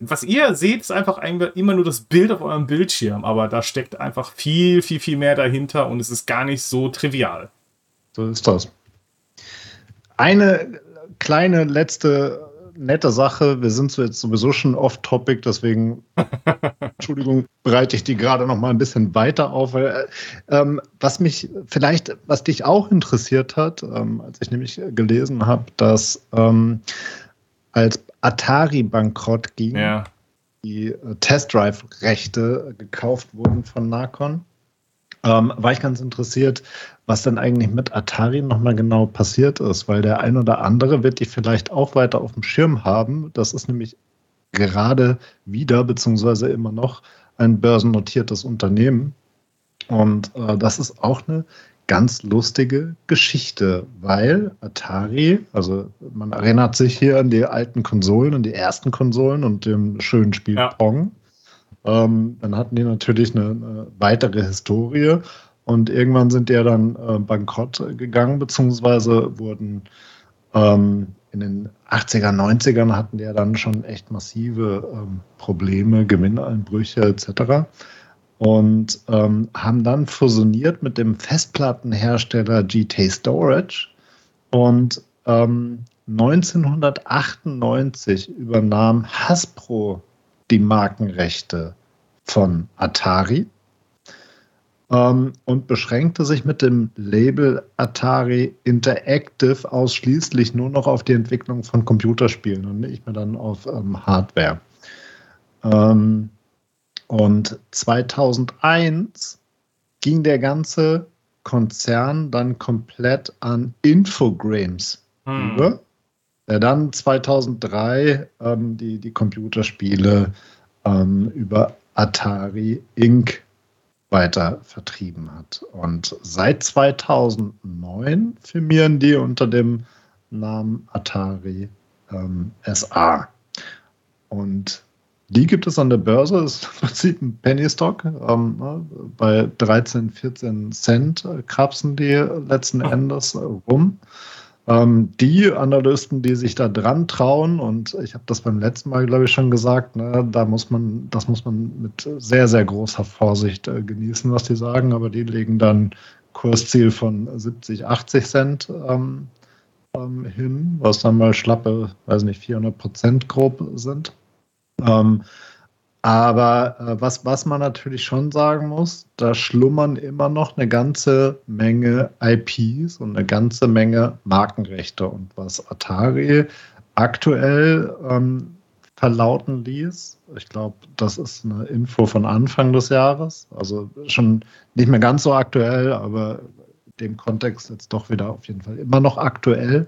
was ihr seht, ist einfach immer nur das Bild auf eurem Bildschirm, aber da steckt einfach viel, viel, viel mehr dahinter und es ist gar nicht so trivial. So ist das. Eine kleine letzte nette Sache. Wir sind so jetzt sowieso schon off-topic, deswegen, <laughs> Entschuldigung, bereite ich die gerade noch mal ein bisschen weiter auf. Weil, äh, ähm, was mich vielleicht, was dich auch interessiert hat, ähm, als ich nämlich gelesen habe, dass ähm, als Atari bankrott ging, ja. die äh, Test Drive-Rechte gekauft wurden von Narcon, ähm, war ich ganz interessiert, was denn eigentlich mit Atari nochmal genau passiert ist, weil der ein oder andere wird die vielleicht auch weiter auf dem Schirm haben. Das ist nämlich gerade wieder, beziehungsweise immer noch, ein börsennotiertes Unternehmen. Und äh, das ist auch eine ganz lustige Geschichte, weil Atari, also man erinnert sich hier an die alten Konsolen, an die ersten Konsolen und dem schönen Spiel ja. Pong. Ähm, dann hatten die natürlich eine, eine, weitere Historie und irgendwann sind die ja dann äh, bankrott gegangen, beziehungsweise wurden ähm, in den 80er, 90ern hatten die ja dann schon echt massive ähm, Probleme, Gewinneinbrüche etc und ähm, haben dann fusioniert mit dem Festplattenhersteller GT Storage und ähm, 1998 übernahm Hasbro die Markenrechte von Atari ähm, und beschränkte sich mit dem Label Atari Interactive ausschließlich nur noch auf die Entwicklung von Computerspielen und nicht mehr dann auf ähm, Hardware. Ähm, und 2001 ging der ganze Konzern dann komplett an Infogrames hm. über, der dann 2003 ähm, die, die Computerspiele ähm, über Atari Inc. weiter vertrieben hat. Und seit 2009 firmieren die unter dem Namen Atari ähm, SA. Und die gibt es an der Börse, das ist im Prinzip ein Penny Stock. Ähm, ne, bei 13, 14 Cent krapsen die letzten Endes äh, rum. Ähm, die Analysten, die sich da dran trauen, und ich habe das beim letzten Mal, glaube ich, schon gesagt, ne, da muss man, das muss man mit sehr, sehr großer Vorsicht äh, genießen, was die sagen, aber die legen dann Kursziel von 70, 80 Cent ähm, ähm, hin, was dann mal schlappe, weiß nicht, 400 Prozent grob sind. Ähm, aber äh, was, was man natürlich schon sagen muss, da schlummern immer noch eine ganze Menge IPs und eine ganze Menge Markenrechte. Und was Atari aktuell ähm, verlauten ließ, ich glaube, das ist eine Info von Anfang des Jahres, also schon nicht mehr ganz so aktuell, aber dem Kontext jetzt doch wieder auf jeden Fall immer noch aktuell.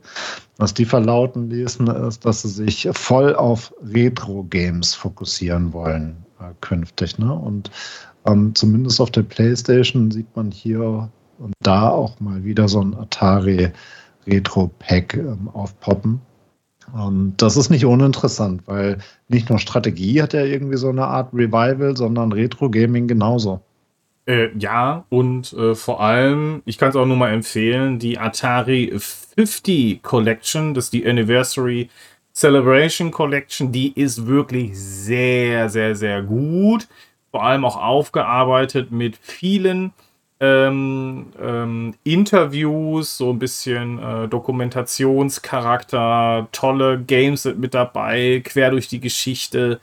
Was die verlauten ließen, ist, dass sie sich voll auf Retro-Games fokussieren wollen äh, künftig. Ne? Und ähm, zumindest auf der PlayStation sieht man hier und da auch mal wieder so ein Atari Retro-Pack ähm, aufpoppen. Und das ist nicht uninteressant, weil nicht nur Strategie hat ja irgendwie so eine Art Revival, sondern Retro-Gaming genauso. Äh, ja, und äh, vor allem, ich kann es auch nur mal empfehlen, die Atari 50 Collection, das ist die Anniversary Celebration Collection, die ist wirklich sehr, sehr, sehr gut. Vor allem auch aufgearbeitet mit vielen ähm, ähm, Interviews, so ein bisschen äh, Dokumentationscharakter, tolle Games sind mit dabei, quer durch die Geschichte.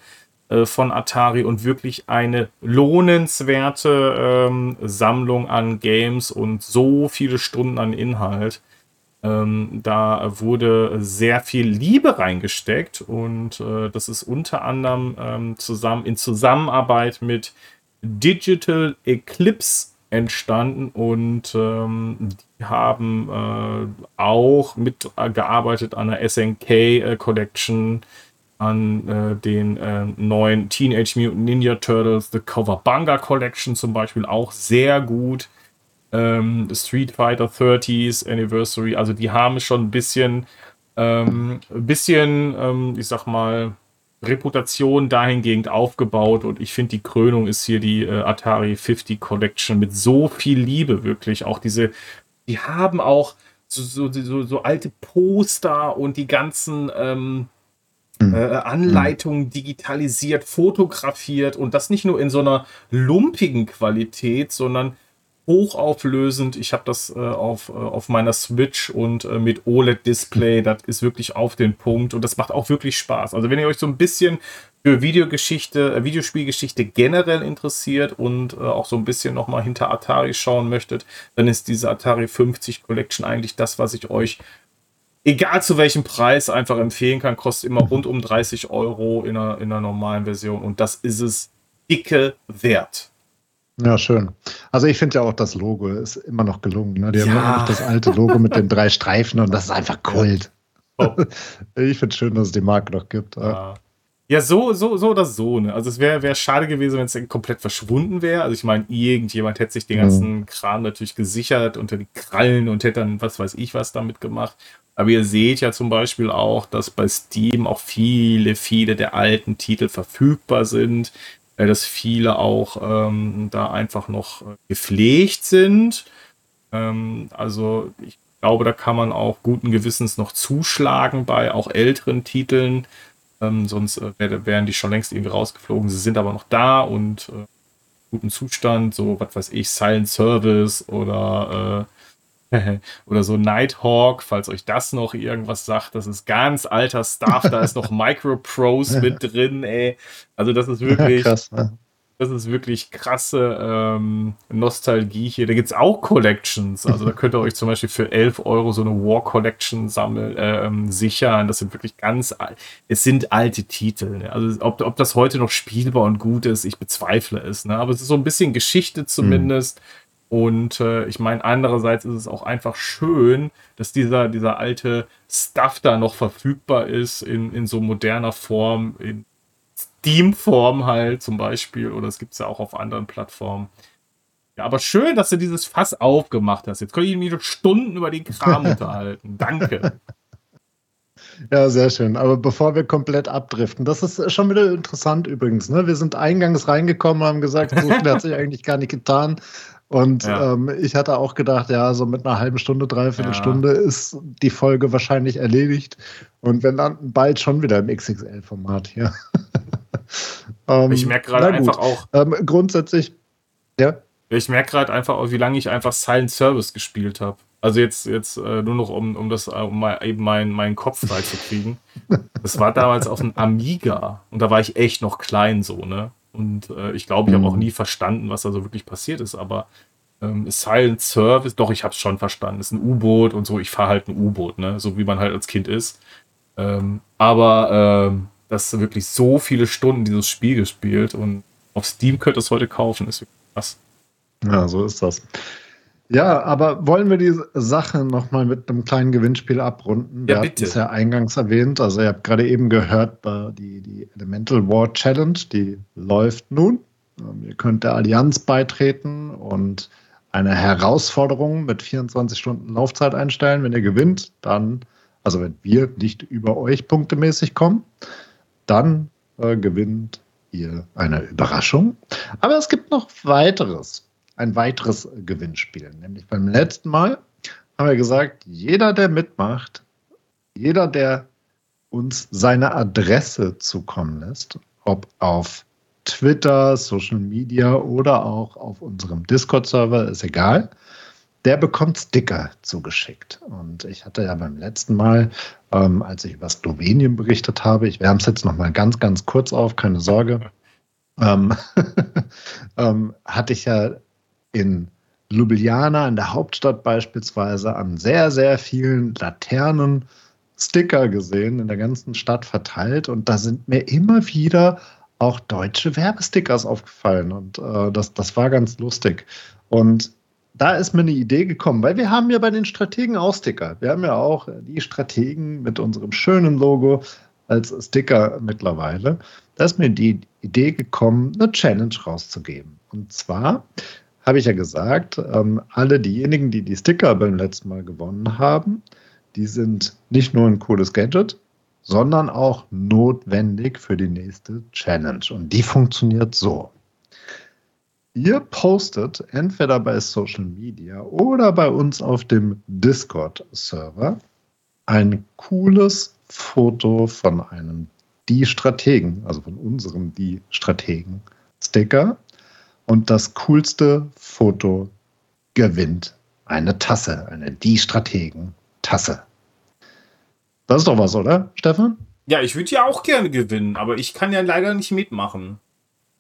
Äh, von Atari und wirklich eine lohnenswerte ähm, Sammlung an Games und so viele Stunden an Inhalt. Ähm, da wurde sehr viel Liebe reingesteckt und äh, das ist unter anderem ähm, zusammen in Zusammenarbeit mit Digital Eclipse entstanden und ähm, die haben äh, auch mitgearbeitet an der SNK äh, Collection an äh, den äh, neuen Teenage Mutant Ninja Turtles, The Cowabunga Collection zum Beispiel auch sehr gut. Ähm, Street Fighter 30s Anniversary, also die haben schon ein bisschen, ähm, ein bisschen, ähm, ich sag mal, Reputation dahingehend aufgebaut und ich finde, die Krönung ist hier die äh, Atari 50 Collection mit so viel Liebe, wirklich. Auch diese, die haben auch so, so, so, so alte Poster und die ganzen, ähm. Äh, Anleitungen digitalisiert, fotografiert und das nicht nur in so einer lumpigen Qualität, sondern hochauflösend. Ich habe das äh, auf, äh, auf meiner Switch und äh, mit OLED-Display. Das ist wirklich auf den Punkt und das macht auch wirklich Spaß. Also wenn ihr euch so ein bisschen für Videogeschichte, äh, Videospielgeschichte generell interessiert und äh, auch so ein bisschen nochmal hinter Atari schauen möchtet, dann ist diese Atari 50 Collection eigentlich das, was ich euch egal zu welchem Preis, einfach empfehlen kann. Kostet immer rund um 30 Euro in einer, in einer normalen Version und das ist es dicke wert. Ja, schön. Also ich finde ja auch das Logo ist immer noch gelungen. Ne? Die ja. haben immer noch das alte Logo mit den drei Streifen und das ist einfach Kult. Oh. <laughs> Ich finde es schön, dass es die Marke noch gibt. Ja. Ja, so, so, so oder so, ne? Also es wäre wär schade gewesen, wenn es komplett verschwunden wäre. Also ich meine, irgendjemand hätte sich den ganzen mhm. Kram natürlich gesichert unter die Krallen und hätte dann was weiß ich was damit gemacht. Aber ihr seht ja zum Beispiel auch, dass bei Steam auch viele, viele der alten Titel verfügbar sind, äh, dass viele auch ähm, da einfach noch äh, gepflegt sind. Ähm, also ich glaube, da kann man auch guten Gewissens noch zuschlagen bei auch älteren Titeln. Ähm, sonst äh, wären die schon längst irgendwie rausgeflogen. Sie sind aber noch da und äh, guten Zustand, so was weiß ich, Silent Service oder äh, <laughs> Oder so Nighthawk, falls euch das noch irgendwas sagt. Das ist ganz alter Stuff. Da ist noch <laughs> Microprose mit drin, ey. Also das ist wirklich. Krass, ne? Das ist wirklich krasse ähm, Nostalgie hier. Da gibt es auch Collections. Also da könnt ihr euch zum Beispiel für 11 Euro so eine War Collection sammeln, äh, ähm, sichern. Das sind wirklich ganz, es sind alte Titel. Ne? Also ob, ob das heute noch spielbar und gut ist, ich bezweifle es. Ne? Aber es ist so ein bisschen Geschichte zumindest. Mhm und äh, ich meine, andererseits ist es auch einfach schön, dass dieser, dieser alte Stuff da noch verfügbar ist in, in so moderner Form, in Steam-Form halt zum Beispiel. Oder es gibt es ja auch auf anderen Plattformen. Ja, aber schön, dass du dieses Fass aufgemacht hast. Jetzt können ich mich Stunden über den Kram <laughs> unterhalten. Danke. Ja, sehr schön. Aber bevor wir komplett abdriften, das ist schon wieder interessant übrigens. Ne? Wir sind eingangs reingekommen und haben gesagt, so viel hat sich <laughs> eigentlich gar nicht getan. Und ja. ähm, ich hatte auch gedacht, ja, so mit einer halben Stunde, dreiviertel ja. Stunde ist die Folge wahrscheinlich erledigt. Und wenn dann bald schon wieder im XXL-Format hier. <laughs> ähm, ich merke gerade einfach auch. Ähm, grundsätzlich, ja. Ich merke gerade einfach, wie lange ich einfach Silent Service gespielt habe. Also jetzt, jetzt äh, nur noch, um, um das, um mal eben meinen mein Kopf freizukriegen. <laughs> das war damals auf einem Amiga und da war ich echt noch klein so, ne? Und äh, ich glaube, ich habe auch Mhm. nie verstanden, was da so wirklich passiert ist, aber ähm, Silent Service, doch, ich habe es schon verstanden. Es ist ein U-Boot und so, ich fahre halt ein U-Boot, ne? So wie man halt als Kind ist. Ähm, aber ähm, das ist wirklich so viele Stunden dieses Spiel gespielt und auf Steam könnt ihr es heute kaufen, ist wirklich krass. Ja, so ist das. Ja, aber wollen wir die Sache nochmal mit einem kleinen Gewinnspiel abrunden? Wir Ja, hatten bitte. es ja eingangs erwähnt. Also ihr habt gerade eben gehört, die, die Elemental War Challenge, die läuft nun. Ähm, Ihr könnt der Allianz beitreten und eine Herausforderung mit 24 Stunden Laufzeit einstellen. Wenn ihr gewinnt, dann, also wenn wir nicht über euch punktemäßig kommen, dann äh, gewinnt ihr eine Überraschung. Aber es gibt noch weiteres, ein weiteres Gewinnspiel. Nämlich beim letzten Mal haben wir gesagt, jeder, der mitmacht, jeder, der uns seine Adresse zukommen lässt, ob auf Twitter, Social Media oder auch auf unserem Discord-Server, ist egal, der bekommt Sticker zugeschickt. Und ich hatte ja beim letzten Mal, ähm, als ich über Slowenien berichtet habe, ich wärme es jetzt noch mal ganz, ganz kurz auf, keine Sorge, ähm, <laughs> ähm, hatte ich ja in Ljubljana, in der Hauptstadt beispielsweise, an sehr, sehr vielen Laternen Sticker gesehen, in der ganzen Stadt verteilt. Und da sind mir immer wieder auch deutsche Werbestickers aufgefallen. Und äh, das, das war ganz lustig. Und da ist mir eine Idee gekommen, weil wir haben ja bei den Strategen auch Sticker. Wir haben ja auch die Strategen mit unserem schönen Logo als Sticker mittlerweile. Da ist mir die Idee gekommen, eine Challenge rauszugeben. Und zwar habe ich ja gesagt, ähm, alle diejenigen, die die Sticker beim letzten Mal gewonnen haben, die sind nicht nur ein cooles Gadget, sondern auch notwendig für die nächste Challenge. Und die funktioniert so. Ihr postet entweder bei Social Media oder bei uns auf dem Discord-Server ein cooles Foto von einem Die Strategen, also von unserem Die Strategen-Sticker. Und das coolste Foto gewinnt eine Tasse, eine Die Strategen-Tasse. Das ist doch was, oder, Stefan? Ja, ich würde ja auch gerne gewinnen, aber ich kann ja leider nicht mitmachen.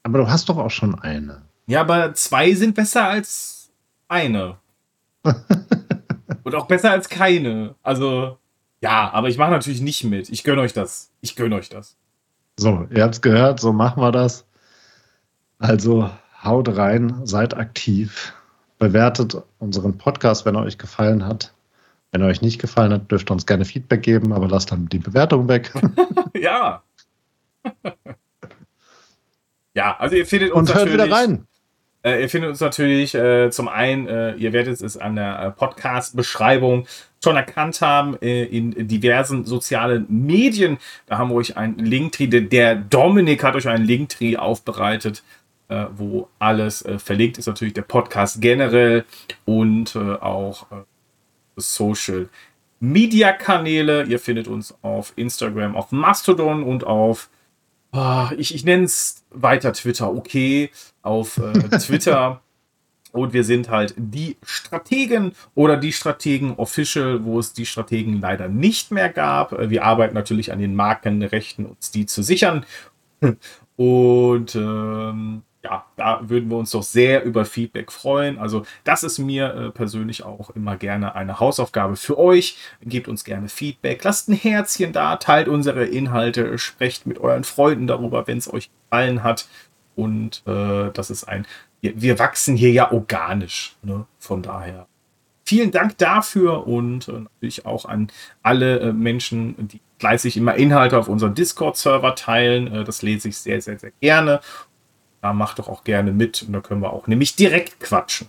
Aber du hast doch auch schon eine. Ja, aber zwei sind besser als eine. <laughs> Und auch besser als keine. Also, ja, aber ich mache natürlich nicht mit. Ich gönne euch das. Ich gönne euch das. So, ihr habt es gehört, so machen wir das. Also haut rein, seid aktiv, bewertet unseren Podcast, wenn er euch gefallen hat. Wenn er euch nicht gefallen hat, dürft ihr uns gerne Feedback geben, aber lasst dann die Bewertung weg. <laughs> ja. <laughs> ja, also ihr findet uns Und hört wieder rein. Äh, ihr findet uns natürlich äh, zum einen, äh, ihr werdet es an der äh, Podcast-Beschreibung schon erkannt haben, äh, in diversen sozialen Medien. Da haben wir euch einen Linktree, der Dominik hat euch einen Linktree aufbereitet, äh, wo alles äh, verlinkt ist. Natürlich der Podcast generell und äh, auch äh, Social Media Kanäle. Ihr findet uns auf Instagram, auf Mastodon und auf Ah, ich, ich nenne es weiter Twitter, okay, auf äh, <laughs> Twitter. Und wir sind halt die Strategen oder die Strategen Official, wo es die Strategen leider nicht mehr gab. Äh, Wir arbeiten natürlich an den Markenrechten, uns die zu sichern. <laughs> Und ähm, ja, da würden wir uns doch sehr über Feedback freuen. Also das ist mir äh, persönlich auch immer gerne eine Hausaufgabe für euch. Gebt uns gerne Feedback, lasst ein Herzchen da, teilt unsere Inhalte, sprecht mit euren Freunden darüber, wenn es euch gefallen hat. Und äh, das ist ein, wir, wir wachsen hier ja organisch. Ne? Von daher vielen Dank dafür und äh, natürlich auch an alle äh, Menschen, die fleißig immer Inhalte auf unserem Discord-Server teilen. Äh, das lese ich sehr, sehr, sehr gerne. Da macht doch auch gerne mit und da können wir auch nämlich direkt quatschen.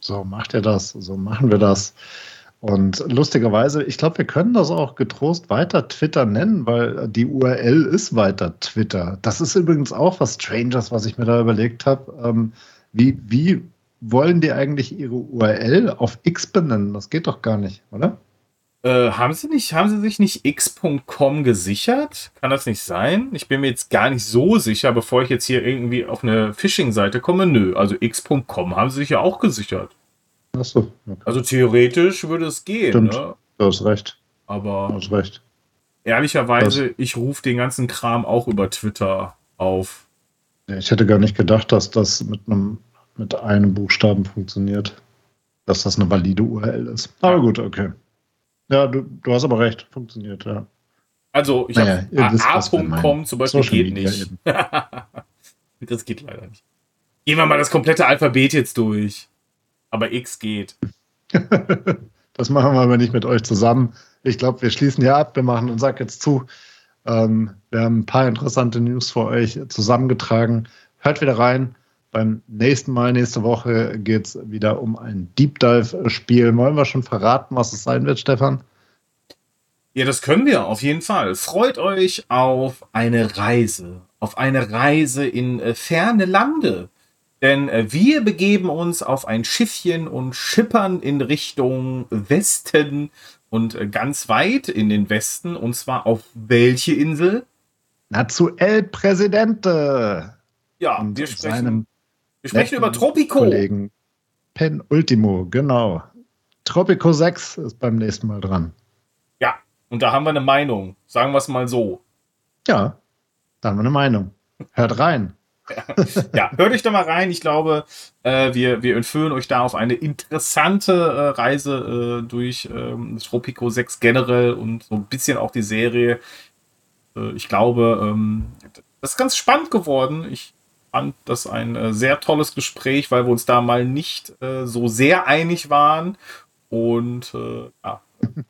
So macht ihr das, so machen wir das. Und lustigerweise, ich glaube, wir können das auch getrost weiter Twitter nennen, weil die URL ist weiter Twitter. Das ist übrigens auch was Strangers, was ich mir da überlegt habe. Ähm, wie, wie wollen die eigentlich ihre URL auf X benennen? Das geht doch gar nicht, oder? Äh, haben sie nicht, haben sie sich nicht x.com gesichert? Kann das nicht sein? Ich bin mir jetzt gar nicht so sicher, bevor ich jetzt hier irgendwie auf eine Phishing-Seite komme. Nö, also x.com haben sie sich ja auch gesichert. Achso. Okay. Also theoretisch würde es gehen. Stimmt. Ne? Du hast recht. Aber du hast recht. ehrlicherweise, das ich rufe den ganzen Kram auch über Twitter auf. Ich hätte gar nicht gedacht, dass das mit einem mit einem Buchstaben funktioniert. Dass das eine valide URL ist. Aber gut, okay. Ja, du, du hast aber recht, funktioniert, ja. Also, ich naja, habe a.com zum Beispiel Social geht nicht. <laughs> das geht leider nicht. Gehen wir mal das komplette Alphabet jetzt durch. Aber X geht. <laughs> das machen wir aber nicht mit euch zusammen. Ich glaube, wir schließen hier ab. Wir machen und sag jetzt zu. Ähm, wir haben ein paar interessante News für euch zusammengetragen. Hört wieder rein. Beim nächsten Mal, nächste Woche, geht es wieder um ein Deep Dive-Spiel. Wollen wir schon verraten, was es sein wird, Stefan? Ja, das können wir auf jeden Fall. Freut euch auf eine Reise, auf eine Reise in äh, ferne Lande. Denn äh, wir begeben uns auf ein Schiffchen und schippern in Richtung Westen und äh, ganz weit in den Westen. Und zwar auf welche Insel? Na, zu El Presidente. Ja, und wir sprechen wir sprechen über Tropico. Kollegen. Pen Ultimo, genau. Tropico 6 ist beim nächsten Mal dran. Ja, und da haben wir eine Meinung. Sagen wir es mal so. Ja, da haben wir eine Meinung. Hört rein. <laughs> ja, hört euch da mal rein. Ich glaube, äh, wir, wir entführen euch da auf eine interessante äh, Reise äh, durch ähm, Tropico 6 generell und so ein bisschen auch die Serie. Äh, ich glaube, ähm, das ist ganz spannend geworden. Ich fand das ein äh, sehr tolles Gespräch, weil wir uns da mal nicht äh, so sehr einig waren. Und äh, ja,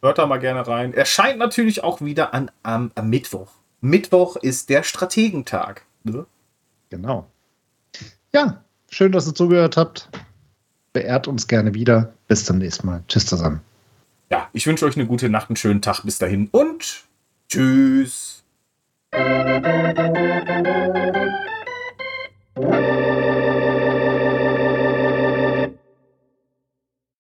hört da mal gerne rein. Erscheint natürlich auch wieder an, am, am Mittwoch. Mittwoch ist der Strategentag. Ne? Genau. Ja, schön, dass ihr zugehört habt. Beehrt uns gerne wieder. Bis zum nächsten Mal. Tschüss zusammen. Ja, ich wünsche euch eine gute Nacht, einen schönen Tag bis dahin und tschüss. Música